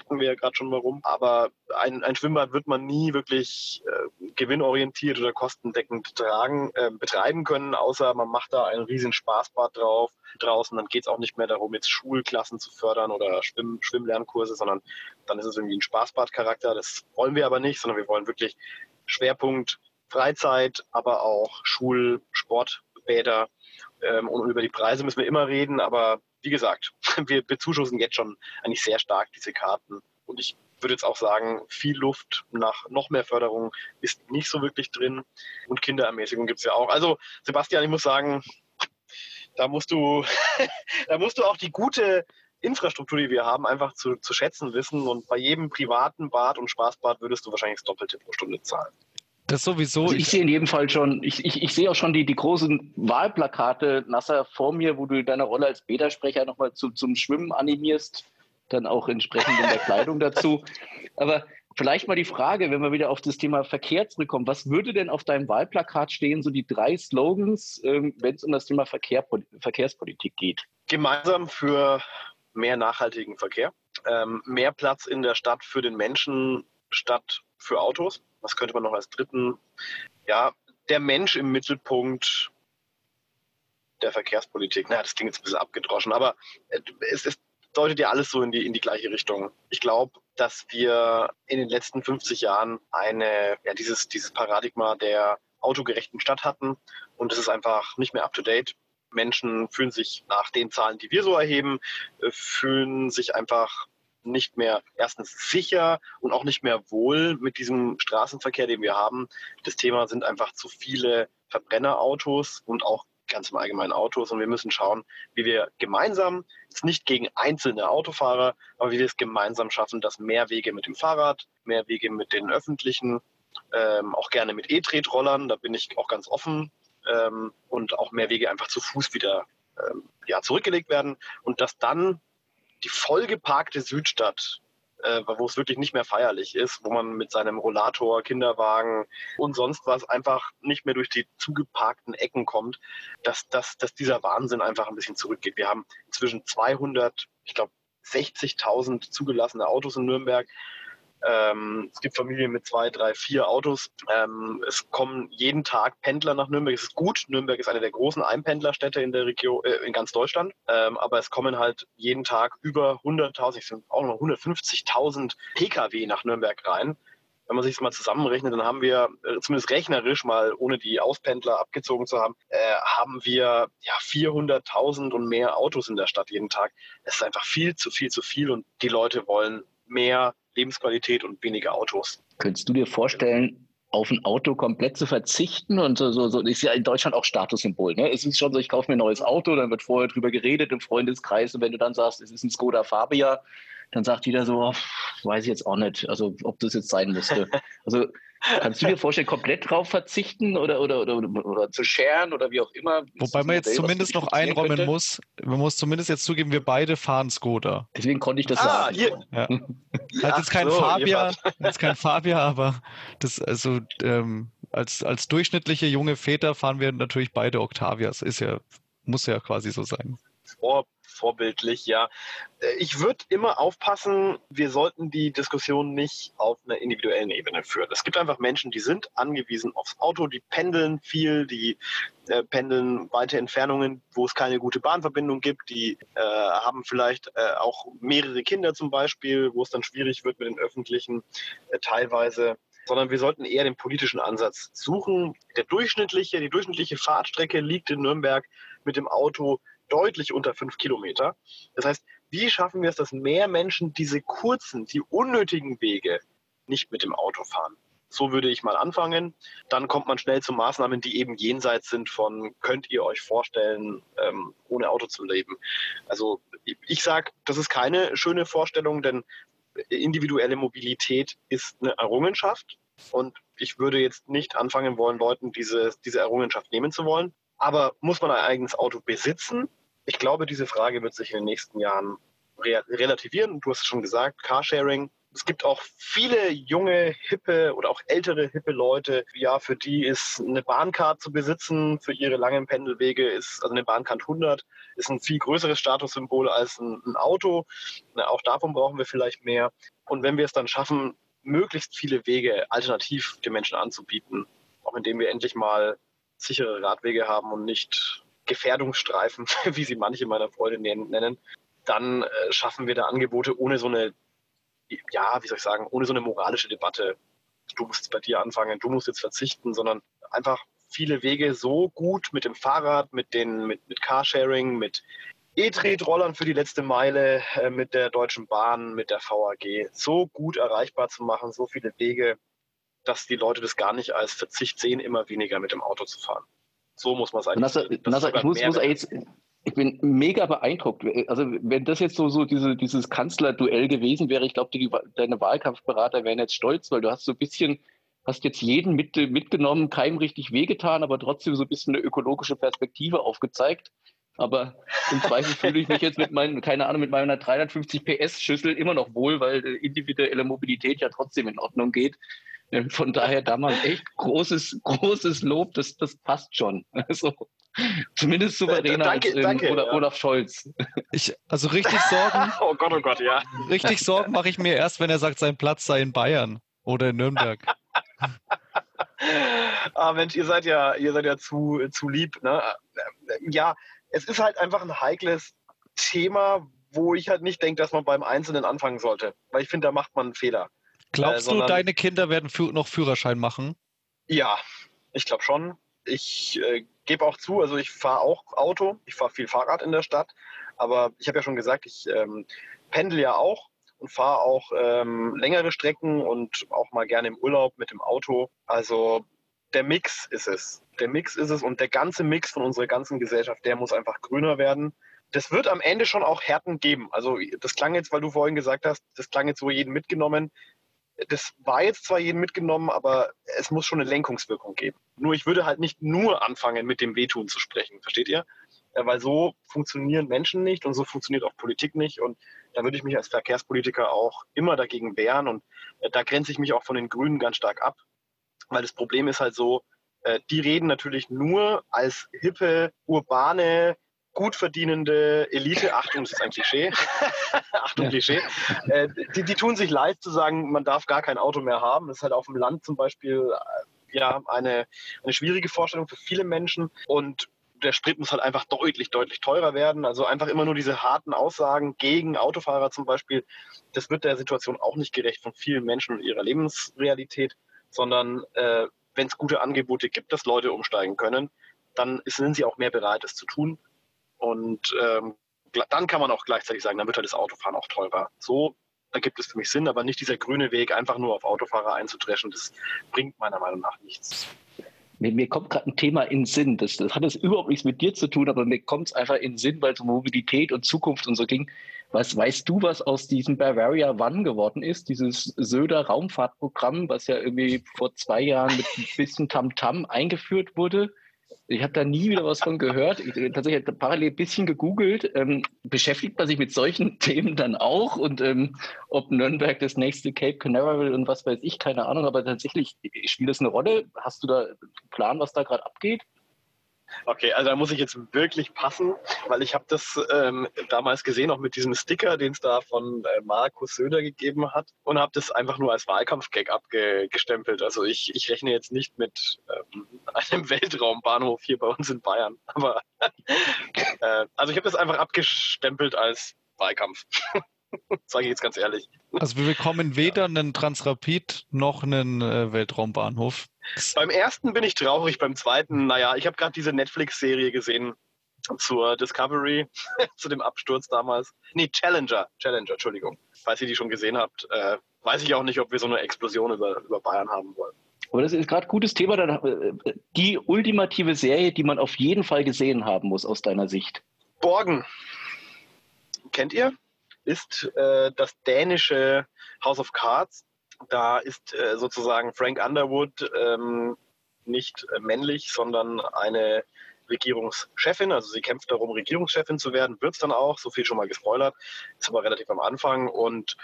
hatten wir ja gerade schon warum. Aber ein, ein Schwimmbad wird man nie wirklich äh, gewinnorientiert oder kostendeckend tragen, äh, betreiben können, außer man macht da ein riesen Spaßbad drauf draußen. Dann geht es auch nicht mehr darum, jetzt Schulklassen zu fördern oder Schwimm Schwimmlernkurse, sondern dann ist es irgendwie ein Spaßbadcharakter. Das wollen wir aber nicht, sondern wir wollen wirklich Schwerpunkt Freizeit, aber auch Schul-, Sportbäder. Ähm, und über die Preise müssen wir immer reden, aber wie gesagt, wir bezuschussen jetzt schon eigentlich sehr stark diese Karten. Und ich würde jetzt auch sagen, viel Luft nach noch mehr Förderung ist nicht so wirklich drin. Und Kinderermäßigung gibt es ja auch. Also, Sebastian, ich muss sagen, da musst du, da musst du auch die gute Infrastruktur, die wir haben, einfach zu, zu schätzen wissen. Und bei jedem privaten Bad und Spaßbad würdest du wahrscheinlich das Doppelte pro Stunde zahlen. Das sowieso. Also ich, sehe in jedem Fall schon, ich, ich, ich sehe auch schon die, die großen Wahlplakate, Nasser, vor mir, wo du deine Rolle als Bädersprecher nochmal zu, zum Schwimmen animierst, dann auch entsprechend in der Kleidung dazu. Aber vielleicht mal die Frage, wenn wir wieder auf das Thema Verkehr zurückkommen, was würde denn auf deinem Wahlplakat stehen, so die drei Slogans, ähm, wenn es um das Thema Verkehr, Verkehrspolitik geht? Gemeinsam für mehr nachhaltigen Verkehr, ähm, mehr Platz in der Stadt für den Menschen statt für Autos was könnte man noch als dritten? Ja, der Mensch im Mittelpunkt der Verkehrspolitik. Na, das klingt jetzt ein bisschen abgedroschen, aber äh, es, es deutet ja alles so in die, in die gleiche Richtung. Ich glaube, dass wir in den letzten 50 Jahren eine, ja, dieses, dieses Paradigma der autogerechten Stadt hatten und es ist einfach nicht mehr up to date. Menschen fühlen sich nach den Zahlen, die wir so erheben, äh, fühlen sich einfach nicht mehr erstens sicher und auch nicht mehr wohl mit diesem Straßenverkehr, den wir haben. Das Thema sind einfach zu viele Verbrennerautos und auch ganz im Allgemeinen Autos. Und wir müssen schauen, wie wir gemeinsam, jetzt nicht gegen einzelne Autofahrer, aber wie wir es gemeinsam schaffen, dass mehr Wege mit dem Fahrrad, mehr Wege mit den öffentlichen, ähm, auch gerne mit E-Tretrollern, da bin ich auch ganz offen, ähm, und auch mehr Wege einfach zu Fuß wieder ähm, ja, zurückgelegt werden und dass dann die vollgeparkte Südstadt, äh, wo es wirklich nicht mehr feierlich ist, wo man mit seinem Rollator, Kinderwagen und sonst was einfach nicht mehr durch die zugeparkten Ecken kommt, dass, dass, dass dieser Wahnsinn einfach ein bisschen zurückgeht. Wir haben inzwischen 200, ich glaube 60.000 zugelassene Autos in Nürnberg. Ähm, es gibt Familien mit zwei, drei, vier Autos. Ähm, es kommen jeden Tag Pendler nach Nürnberg. Es ist gut. Nürnberg ist eine der großen Einpendlerstädte in der Region, äh, in ganz Deutschland. Ähm, aber es kommen halt jeden Tag über 100.000, es sind auch noch 150.000 Pkw nach Nürnberg rein wenn man sich das mal zusammenrechnet, dann haben wir äh, zumindest rechnerisch mal, ohne die Auspendler abgezogen zu haben, äh, haben wir ja 400.000 und mehr Autos in der Stadt jeden Tag. Das ist einfach viel zu viel zu viel und die Leute wollen mehr Lebensqualität und weniger Autos. Könntest du dir vorstellen, auf ein Auto komplett zu verzichten und so, so, so ist ja in Deutschland auch Statussymbol. Ne? Es ist schon so, ich kaufe mir ein neues Auto, dann wird vorher drüber geredet im Freundeskreis und wenn du dann sagst, es ist ein Skoda Fabia, dann sagt jeder so, oh, weiß ich jetzt auch nicht, also ob das jetzt sein musste. Also kannst du dir vorstellen, komplett drauf verzichten oder, oder, oder, oder zu scheren oder wie auch immer? Wobei man jetzt zumindest noch einräumen könnte? muss, man muss zumindest jetzt zugeben, wir beide fahren Skoda. Deswegen konnte ich das ah, sagen. Hier. Ja. Hat jetzt kein so, Fabia, jetzt kein Fabia, aber das, also ähm, als, als durchschnittliche junge Väter fahren wir natürlich beide Octavias. Ist ja, muss ja quasi so sein. Vor vorbildlich, ja. Äh, ich würde immer aufpassen, wir sollten die Diskussion nicht auf einer individuellen Ebene führen. Es gibt einfach Menschen, die sind angewiesen aufs Auto, die pendeln viel, die äh, pendeln weite Entfernungen, wo es keine gute Bahnverbindung gibt, die äh, haben vielleicht äh, auch mehrere Kinder zum Beispiel, wo es dann schwierig wird mit den öffentlichen äh, teilweise sondern wir sollten eher den politischen Ansatz suchen. Der durchschnittliche, die durchschnittliche Fahrtstrecke liegt in Nürnberg mit dem Auto deutlich unter fünf Kilometer. Das heißt, wie schaffen wir es, dass mehr Menschen diese kurzen, die unnötigen Wege nicht mit dem Auto fahren? So würde ich mal anfangen. Dann kommt man schnell zu Maßnahmen, die eben jenseits sind von, könnt ihr euch vorstellen, ähm, ohne Auto zu leben. Also ich sage, das ist keine schöne Vorstellung, denn individuelle Mobilität ist eine Errungenschaft. Und ich würde jetzt nicht anfangen wollen, Leuten diese, diese Errungenschaft nehmen zu wollen. Aber muss man ein eigenes Auto besitzen? Ich glaube, diese Frage wird sich in den nächsten Jahren re relativieren. Du hast es schon gesagt, Carsharing. Es gibt auch viele junge, hippe oder auch ältere, hippe Leute, ja, für die ist eine Bahncard zu besitzen, für ihre langen Pendelwege ist, also eine Bahncard 100, ist ein viel größeres Statussymbol als ein, ein Auto. Auch davon brauchen wir vielleicht mehr. Und wenn wir es dann schaffen, möglichst viele Wege alternativ den Menschen anzubieten, auch indem wir endlich mal sichere Radwege haben und nicht Gefährdungsstreifen, wie sie manche meiner Freunde nennen, dann äh, schaffen wir da Angebote ohne so eine, ja, wie soll ich sagen, ohne so eine moralische Debatte. Du musst jetzt bei dir anfangen, du musst jetzt verzichten, sondern einfach viele Wege so gut mit dem Fahrrad, mit den, mit, mit Carsharing, mit E-Tretrollern für die letzte Meile, äh, mit der Deutschen Bahn, mit der VAG so gut erreichbar zu machen, so viele Wege, dass die Leute das gar nicht als Verzicht sehen, immer weniger mit dem Auto zu fahren. So muss man es eigentlich Nasser, Nasser, ich muss, muss jetzt, ich bin mega beeindruckt. Also wenn das jetzt so, so diese, dieses Kanzlerduell gewesen wäre, ich glaube, deine Wahlkampfberater wären jetzt stolz, weil du hast so ein bisschen, hast jetzt jeden mit, mitgenommen, keinem richtig wehgetan, aber trotzdem so ein bisschen eine ökologische Perspektive aufgezeigt. Aber im Zweifel fühle ich mich jetzt mit meinen, keine Ahnung, mit meiner 350 PS-Schüssel immer noch wohl, weil individuelle Mobilität ja trotzdem in Ordnung geht. Von daher da mal echt großes, großes Lob, das, das passt schon. Also, zumindest souveräner danke, als danke, Olaf, ja. Olaf Scholz. Ich, also richtig Sorgen. oh Gott, oh Gott, ja. Richtig Sorgen mache ich mir erst, wenn er sagt, sein Platz sei in Bayern oder in Nürnberg. ah, Mensch, ihr seid ja, ihr seid ja zu, zu lieb. Ne? Ja, es ist halt einfach ein heikles Thema, wo ich halt nicht denke, dass man beim Einzelnen anfangen sollte. Weil ich finde, da macht man einen Fehler. Glaubst äh, sondern, du, deine Kinder werden noch Führerschein machen? Ja, ich glaube schon. Ich äh, gebe auch zu, also ich fahre auch Auto, ich fahre viel Fahrrad in der Stadt, aber ich habe ja schon gesagt, ich ähm, pendel ja auch und fahre auch ähm, längere Strecken und auch mal gerne im Urlaub mit dem Auto. Also der Mix ist es. Der Mix ist es und der ganze Mix von unserer ganzen Gesellschaft, der muss einfach grüner werden. Das wird am Ende schon auch Härten geben. Also das klang jetzt, weil du vorhin gesagt hast, das klang jetzt so jeden mitgenommen das war jetzt zwar jeden mitgenommen, aber es muss schon eine Lenkungswirkung geben. Nur ich würde halt nicht nur anfangen, mit dem Wehtun zu sprechen, versteht ihr? Weil so funktionieren Menschen nicht und so funktioniert auch Politik nicht. Und da würde ich mich als Verkehrspolitiker auch immer dagegen wehren. Und äh, da grenze ich mich auch von den Grünen ganz stark ab. Weil das Problem ist halt so, äh, die reden natürlich nur als hippe, urbane gut verdienende Elite, Achtung, das ist ein Klischee, Achtung, ja. Klischee, äh, die, die tun sich leicht zu sagen, man darf gar kein Auto mehr haben. Das ist halt auf dem Land zum Beispiel äh, ja eine, eine schwierige Vorstellung für viele Menschen und der Sprit muss halt einfach deutlich, deutlich teurer werden. Also einfach immer nur diese harten Aussagen gegen Autofahrer zum Beispiel, das wird der Situation auch nicht gerecht von vielen Menschen und ihrer Lebensrealität, sondern äh, wenn es gute Angebote gibt, dass Leute umsteigen können, dann sind sie auch mehr bereit, es zu tun. Und ähm, dann kann man auch gleichzeitig sagen, dann wird halt das Autofahren auch teurer. So ergibt es für mich Sinn, aber nicht dieser grüne Weg, einfach nur auf Autofahrer einzudreschen. Das bringt meiner Meinung nach nichts. Mir, mir kommt gerade ein Thema in den Sinn. Das, das hat jetzt überhaupt nichts mit dir zu tun, aber mir kommt es einfach in den Sinn, weil es um Mobilität und Zukunft und so ging. Was weißt du, was aus diesem Bavaria One geworden ist? Dieses Söder Raumfahrtprogramm, was ja irgendwie vor zwei Jahren mit ein bisschen Tamtam -Tam eingeführt wurde. Ich habe da nie wieder was von gehört. Ich habe tatsächlich parallel ein bisschen gegoogelt. Ähm, beschäftigt man sich mit solchen Themen dann auch? Und ähm, ob Nürnberg das nächste Cape Canaveral und was weiß ich, keine Ahnung. Aber tatsächlich spielt das eine Rolle. Hast du da einen Plan, was da gerade abgeht? Okay, also da muss ich jetzt wirklich passen, weil ich habe das ähm, damals gesehen, auch mit diesem Sticker, den es da von äh, Markus Söder gegeben hat und habe das einfach nur als Wahlkampfgag abgestempelt. Also ich, ich rechne jetzt nicht mit ähm, einem Weltraumbahnhof hier bei uns in Bayern, aber äh, also ich habe das einfach abgestempelt als Wahlkampf. Sage ich jetzt ganz ehrlich. Also wir bekommen weder einen Transrapid noch einen äh, Weltraumbahnhof. Beim ersten bin ich traurig, beim zweiten, naja, ich habe gerade diese Netflix-Serie gesehen zur Discovery, zu dem Absturz damals. Nee, Challenger, Challenger, Entschuldigung. Falls ihr die schon gesehen habt, äh, weiß ich auch nicht, ob wir so eine Explosion über, über Bayern haben wollen. Aber das ist gerade ein gutes Thema. Äh, die ultimative Serie, die man auf jeden Fall gesehen haben muss, aus deiner Sicht. Borgen. Kennt ihr? Ist äh, das dänische House of Cards da ist äh, sozusagen Frank Underwood ähm, nicht äh, männlich, sondern eine Regierungschefin. Also sie kämpft darum, Regierungschefin zu werden, wird es dann auch, so viel schon mal gespoilert, ist aber relativ am Anfang und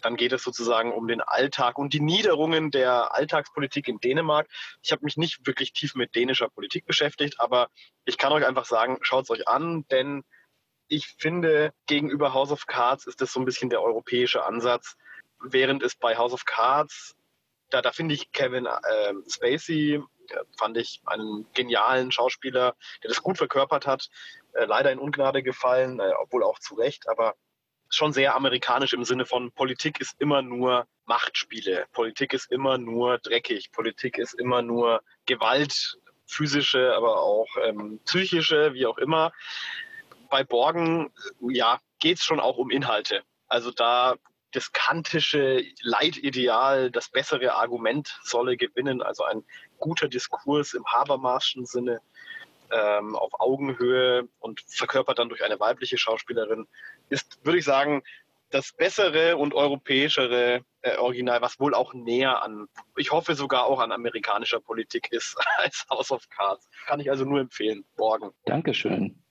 dann geht es sozusagen um den Alltag und die Niederungen der Alltagspolitik in Dänemark. Ich habe mich nicht wirklich tief mit dänischer Politik beschäftigt, aber ich kann euch einfach sagen, schaut es euch an, denn ich finde, gegenüber House of Cards ist das so ein bisschen der europäische Ansatz während es bei House of Cards, da, da finde ich Kevin äh, Spacey, fand ich einen genialen Schauspieler, der das gut verkörpert hat, äh, leider in Ungnade gefallen, äh, obwohl auch zu Recht, aber schon sehr amerikanisch im Sinne von Politik ist immer nur Machtspiele, Politik ist immer nur dreckig, Politik ist immer nur Gewalt, physische, aber auch ähm, psychische, wie auch immer. Bei Borgen, ja, geht es schon auch um Inhalte. Also da das kantische Leitideal, das bessere Argument solle gewinnen, also ein guter Diskurs im Habermaschen Sinne ähm, auf Augenhöhe und verkörpert dann durch eine weibliche Schauspielerin, ist, würde ich sagen, das bessere und europäischere äh, Original, was wohl auch näher an, ich hoffe sogar auch an amerikanischer Politik ist als House of Cards. Kann ich also nur empfehlen. Morgen. Dankeschön.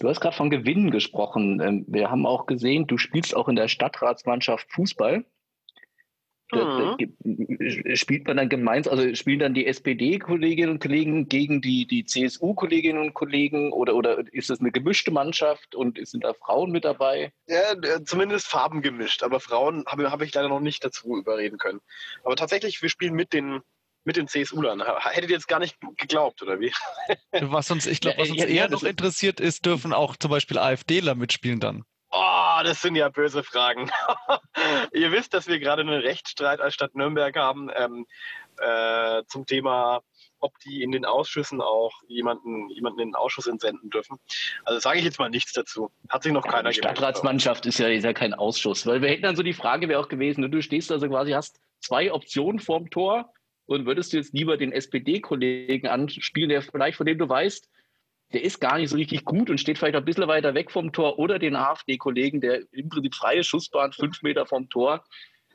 Du hast gerade von Gewinnen gesprochen. Ähm, wir haben auch gesehen, du spielst auch in der Stadtratsmannschaft Fußball. Mhm. Spielt man dann gemeinsam, also spielen dann die SPD-Kolleginnen und Kollegen gegen die, die CSU-Kolleginnen und Kollegen oder, oder ist das eine gemischte Mannschaft und sind da Frauen mit dabei? Ja, zumindest Farben gemischt, aber Frauen habe hab ich leider noch nicht dazu überreden können. Aber tatsächlich, wir spielen mit den mit den CSU-Lern. Hättet ihr jetzt gar nicht geglaubt, oder wie? Was uns, ich glaube, was uns ja, eher noch interessiert ist, dürfen auch zum Beispiel AfDler mitspielen dann. Oh, das sind ja böse Fragen. ihr wisst, dass wir gerade einen Rechtsstreit als Stadt Nürnberg haben ähm, äh, zum Thema, ob die in den Ausschüssen auch jemanden, jemanden in den Ausschuss entsenden dürfen. Also sage ich jetzt mal nichts dazu. Hat sich noch ja, keiner Die Stadtratsmannschaft ist ja, ist ja kein Ausschuss. Weil wir hätten dann so die Frage wäre auch gewesen, du stehst also quasi, hast zwei Optionen vorm Tor und würdest du jetzt lieber den SPD-Kollegen anspielen, der vielleicht, von dem du weißt, der ist gar nicht so richtig gut und steht vielleicht ein bisschen weiter weg vom Tor oder den AfD-Kollegen, der im Prinzip freie Schussbahn fünf Meter vom Tor.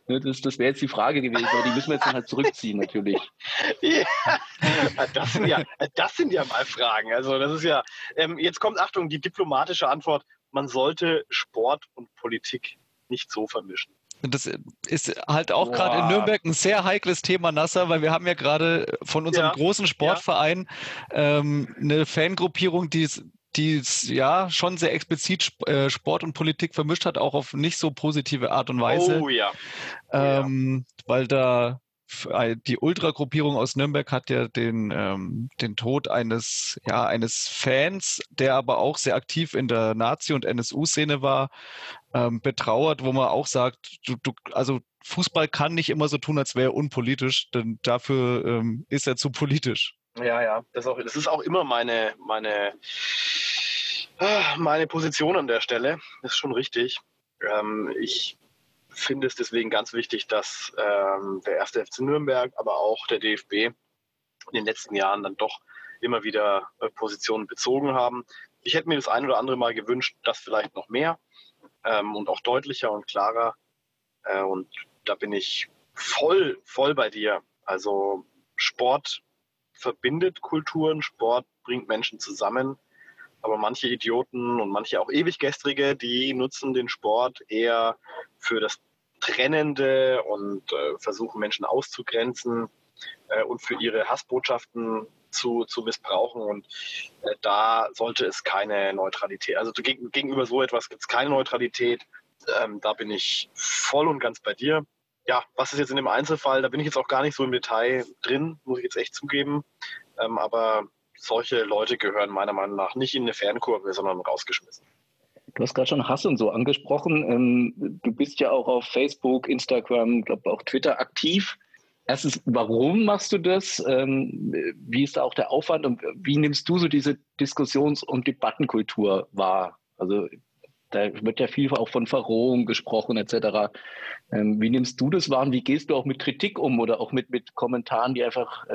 Ne, das, das wäre jetzt die Frage gewesen, aber die müssen wir jetzt dann halt zurückziehen, natürlich. Ja, das sind ja, das sind ja mal Fragen. Also, das ist ja, ähm, jetzt kommt, Achtung, die diplomatische Antwort: Man sollte Sport und Politik nicht so vermischen. Das ist halt auch gerade in Nürnberg ein sehr heikles Thema, Nasser, weil wir haben ja gerade von unserem ja, großen Sportverein ja. ähm, eine Fangruppierung, die, die es ja schon sehr explizit äh, Sport und Politik vermischt hat, auch auf nicht so positive Art und Weise. Oh ja. Ähm, weil da die Ultragruppierung aus Nürnberg hat ja den, ähm, den Tod eines, ja, eines Fans, der aber auch sehr aktiv in der Nazi- und NSU-Szene war, ähm, betrauert, wo man auch sagt, du, du, also Fußball kann nicht immer so tun, als wäre er unpolitisch, denn dafür ähm, ist er zu politisch. Ja, ja, das, auch, das ist auch immer meine, meine, ah, meine Position an der Stelle. Das ist schon richtig. Ähm, ich finde es deswegen ganz wichtig, dass ähm, der erste FC Nürnberg, aber auch der DFB in den letzten Jahren dann doch immer wieder äh, Positionen bezogen haben. Ich hätte mir das ein oder andere Mal gewünscht, dass vielleicht noch mehr ähm, und auch deutlicher und klarer. Äh, und da bin ich voll, voll bei dir. Also Sport verbindet Kulturen, Sport bringt Menschen zusammen. Aber manche Idioten und manche auch Ewiggestrige, die nutzen den Sport eher für das Trennende und äh, versuchen Menschen auszugrenzen äh, und für ihre Hassbotschaften zu, zu missbrauchen. Und äh, da sollte es keine Neutralität, also geg gegenüber so etwas gibt es keine Neutralität. Ähm, da bin ich voll und ganz bei dir. Ja, was ist jetzt in dem Einzelfall? Da bin ich jetzt auch gar nicht so im Detail drin, muss ich jetzt echt zugeben. Ähm, aber solche Leute gehören meiner Meinung nach nicht in eine Fernkurve, sondern rausgeschmissen. Du hast gerade schon Hass und so angesprochen. Ähm, du bist ja auch auf Facebook, Instagram, glaube auch Twitter aktiv. Erstens, warum machst du das? Ähm, wie ist da auch der Aufwand und wie nimmst du so diese Diskussions- und Debattenkultur wahr? Also da wird ja viel auch von Verrohung gesprochen etc. Ähm, wie nimmst du das wahr und wie gehst du auch mit Kritik um oder auch mit, mit Kommentaren, die einfach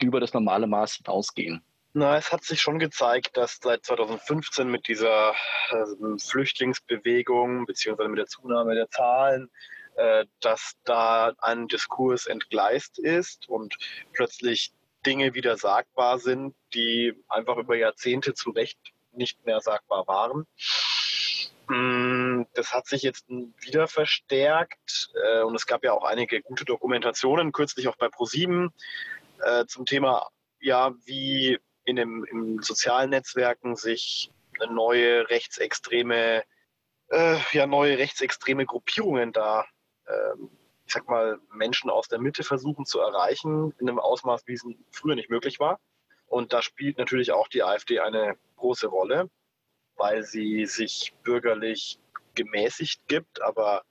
über das normale Maß hinausgehen? Na, es hat sich schon gezeigt, dass seit 2015 mit dieser äh, Flüchtlingsbewegung beziehungsweise mit der Zunahme der Zahlen, äh, dass da ein Diskurs entgleist ist und plötzlich Dinge wieder sagbar sind, die einfach über Jahrzehnte zu Recht nicht mehr sagbar waren. Mm, das hat sich jetzt wieder verstärkt äh, und es gab ja auch einige gute Dokumentationen, kürzlich auch bei ProSieben äh, zum Thema, ja, wie in dem, in sozialen Netzwerken sich neue rechtsextreme, äh, ja, neue rechtsextreme Gruppierungen da, äh, ich sag mal, Menschen aus der Mitte versuchen zu erreichen, in einem Ausmaß, wie es früher nicht möglich war. Und da spielt natürlich auch die AfD eine große Rolle, weil sie sich bürgerlich gemäßigt gibt, aber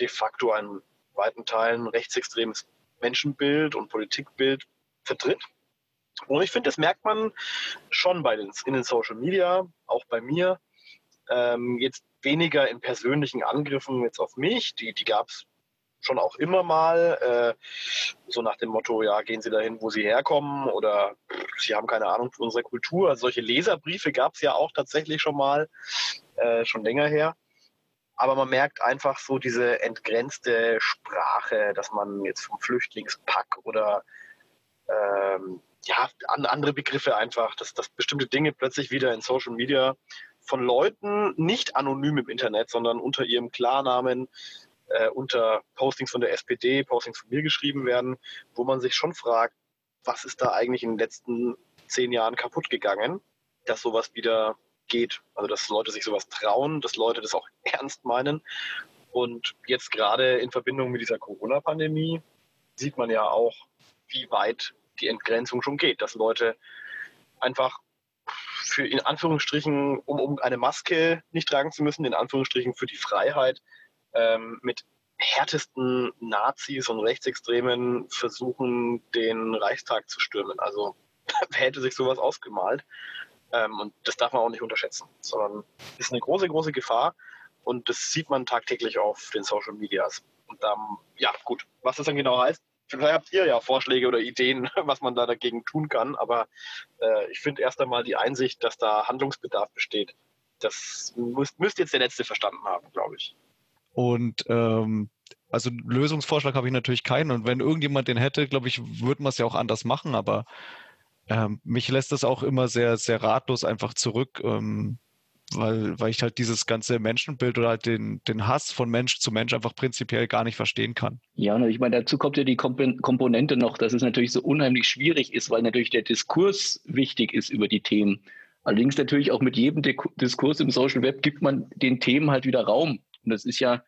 de facto einen weiten Teilen rechtsextremes Menschenbild und Politikbild vertritt. Und ich finde, das merkt man schon bei den, in den Social Media, auch bei mir. Ähm, jetzt weniger in persönlichen Angriffen jetzt auf mich, die, die gab es schon auch immer mal, äh, so nach dem Motto, ja, gehen Sie dahin, wo Sie herkommen oder Sie haben keine Ahnung von unserer Kultur. Also solche Leserbriefe gab es ja auch tatsächlich schon mal, äh, schon länger her. Aber man merkt einfach so diese entgrenzte Sprache, dass man jetzt vom Flüchtlingspack oder ähm, ja, andere Begriffe einfach, dass, dass bestimmte Dinge plötzlich wieder in Social Media von Leuten nicht anonym im Internet, sondern unter ihrem Klarnamen, äh, unter Postings von der SPD, Postings von mir geschrieben werden, wo man sich schon fragt, was ist da eigentlich in den letzten zehn Jahren kaputt gegangen, dass sowas wieder geht. Also dass Leute sich sowas trauen, dass Leute das auch ernst meinen. Und jetzt gerade in Verbindung mit dieser Corona-Pandemie sieht man ja auch, wie weit die Entgrenzung schon geht, dass Leute einfach für in Anführungsstrichen, um, um eine Maske nicht tragen zu müssen, in Anführungsstrichen für die Freiheit, ähm, mit härtesten Nazis und Rechtsextremen versuchen, den Reichstag zu stürmen. Also wer hätte sich sowas ausgemalt? Ähm, und das darf man auch nicht unterschätzen, sondern ist eine große, große Gefahr. Und das sieht man tagtäglich auf den Social Medias. Und dann, ja, gut, was das dann genau heißt, Vielleicht habt ihr ja Vorschläge oder Ideen, was man da dagegen tun kann. Aber äh, ich finde erst einmal die Einsicht, dass da Handlungsbedarf besteht. Das müsst, müsst jetzt der Letzte verstanden haben, glaube ich. Und ähm, also Lösungsvorschlag habe ich natürlich keinen. Und wenn irgendjemand den hätte, glaube ich, würde man es ja auch anders machen. Aber ähm, mich lässt das auch immer sehr, sehr ratlos einfach zurück. Ähm, weil, weil ich halt dieses ganze Menschenbild oder halt den, den Hass von Mensch zu Mensch einfach prinzipiell gar nicht verstehen kann. Ja, ich meine, dazu kommt ja die Komponente noch, dass es natürlich so unheimlich schwierig ist, weil natürlich der Diskurs wichtig ist über die Themen. Allerdings natürlich auch mit jedem Diskurs im Social Web gibt man den Themen halt wieder Raum. Und das ist ja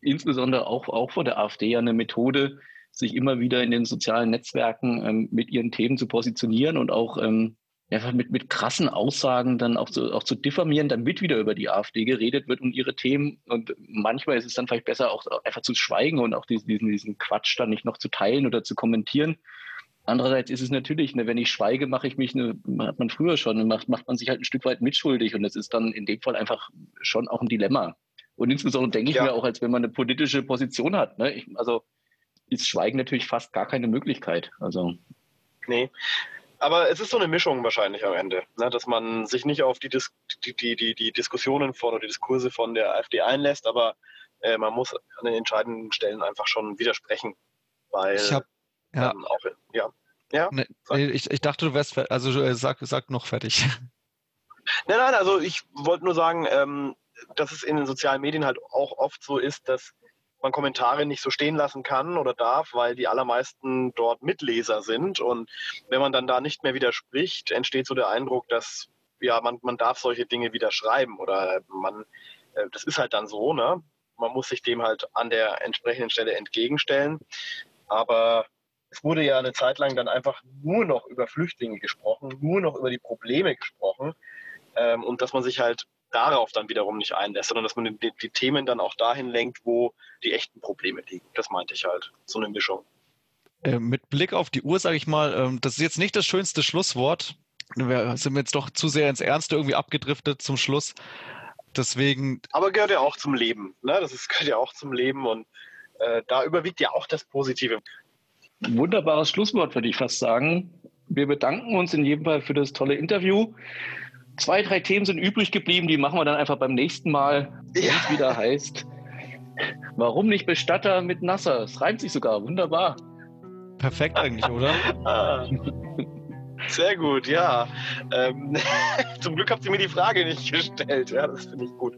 insbesondere auch, auch von der AfD ja eine Methode, sich immer wieder in den sozialen Netzwerken ähm, mit ihren Themen zu positionieren und auch ähm, einfach mit, mit krassen Aussagen dann auch zu, auch zu diffamieren, damit wieder über die AfD geredet wird und ihre Themen. Und manchmal ist es dann vielleicht besser, auch einfach zu schweigen und auch diesen, diesen, diesen Quatsch dann nicht noch zu teilen oder zu kommentieren. Andererseits ist es natürlich, ne, wenn ich schweige, mache ich mich, ne, hat man früher schon, macht, macht man sich halt ein Stück weit mitschuldig. Und das ist dann in dem Fall einfach schon auch ein Dilemma. Und insbesondere denke ich ja. mir auch, als wenn man eine politische Position hat. Ne? Ich, also ist Schweigen natürlich fast gar keine Möglichkeit. Also. Nee. Aber es ist so eine Mischung wahrscheinlich am Ende, ne? dass man sich nicht auf die, Dis die, die, die, die, Diskussionen von oder die Diskurse von der AfD einlässt, aber äh, man muss an den entscheidenden Stellen einfach schon widersprechen. Weil ich hab, ja. Ähm, auch, ja. Ja, nee, ich, ich dachte, du wärst, also äh, sag, sag noch fertig. Nein, nein, also ich wollte nur sagen, ähm, dass es in den sozialen Medien halt auch oft so ist, dass man Kommentare nicht so stehen lassen kann oder darf, weil die allermeisten dort Mitleser sind. Und wenn man dann da nicht mehr widerspricht, entsteht so der Eindruck, dass ja, man, man darf solche Dinge wieder schreiben oder man, äh, das ist halt dann so, ne? Man muss sich dem halt an der entsprechenden Stelle entgegenstellen. Aber es wurde ja eine Zeit lang dann einfach nur noch über Flüchtlinge gesprochen, nur noch über die Probleme gesprochen. Ähm, und dass man sich halt darauf dann wiederum nicht einlässt, sondern dass man die, die, Themen dann auch dahin lenkt, wo die echten Probleme liegen. Das meinte ich halt. So eine Mischung. Äh, mit Blick auf die Uhr sage ich mal, ähm, das ist jetzt nicht das schönste Schlusswort. Wir sind jetzt doch zu sehr ins Ernste irgendwie abgedriftet zum Schluss. Deswegen. Aber gehört ja auch zum Leben. Ne? Das ist, gehört ja auch zum Leben und äh, da überwiegt ja auch das Positive. Wunderbares Schlusswort, würde ich fast sagen. Wir bedanken uns in jedem Fall für das tolle Interview. Zwei, drei Themen sind übrig geblieben, die machen wir dann einfach beim nächsten Mal, wenn es wieder heißt. Warum nicht Bestatter mit Nasser? Es reimt sich sogar, wunderbar. Perfekt eigentlich, oder? Sehr gut, ja. Ähm, zum Glück habt ihr mir die Frage nicht gestellt. Ja, das finde ich gut.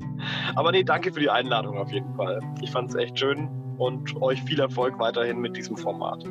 Aber nee, danke für die Einladung auf jeden Fall. Ich fand es echt schön und euch viel Erfolg weiterhin mit diesem Format.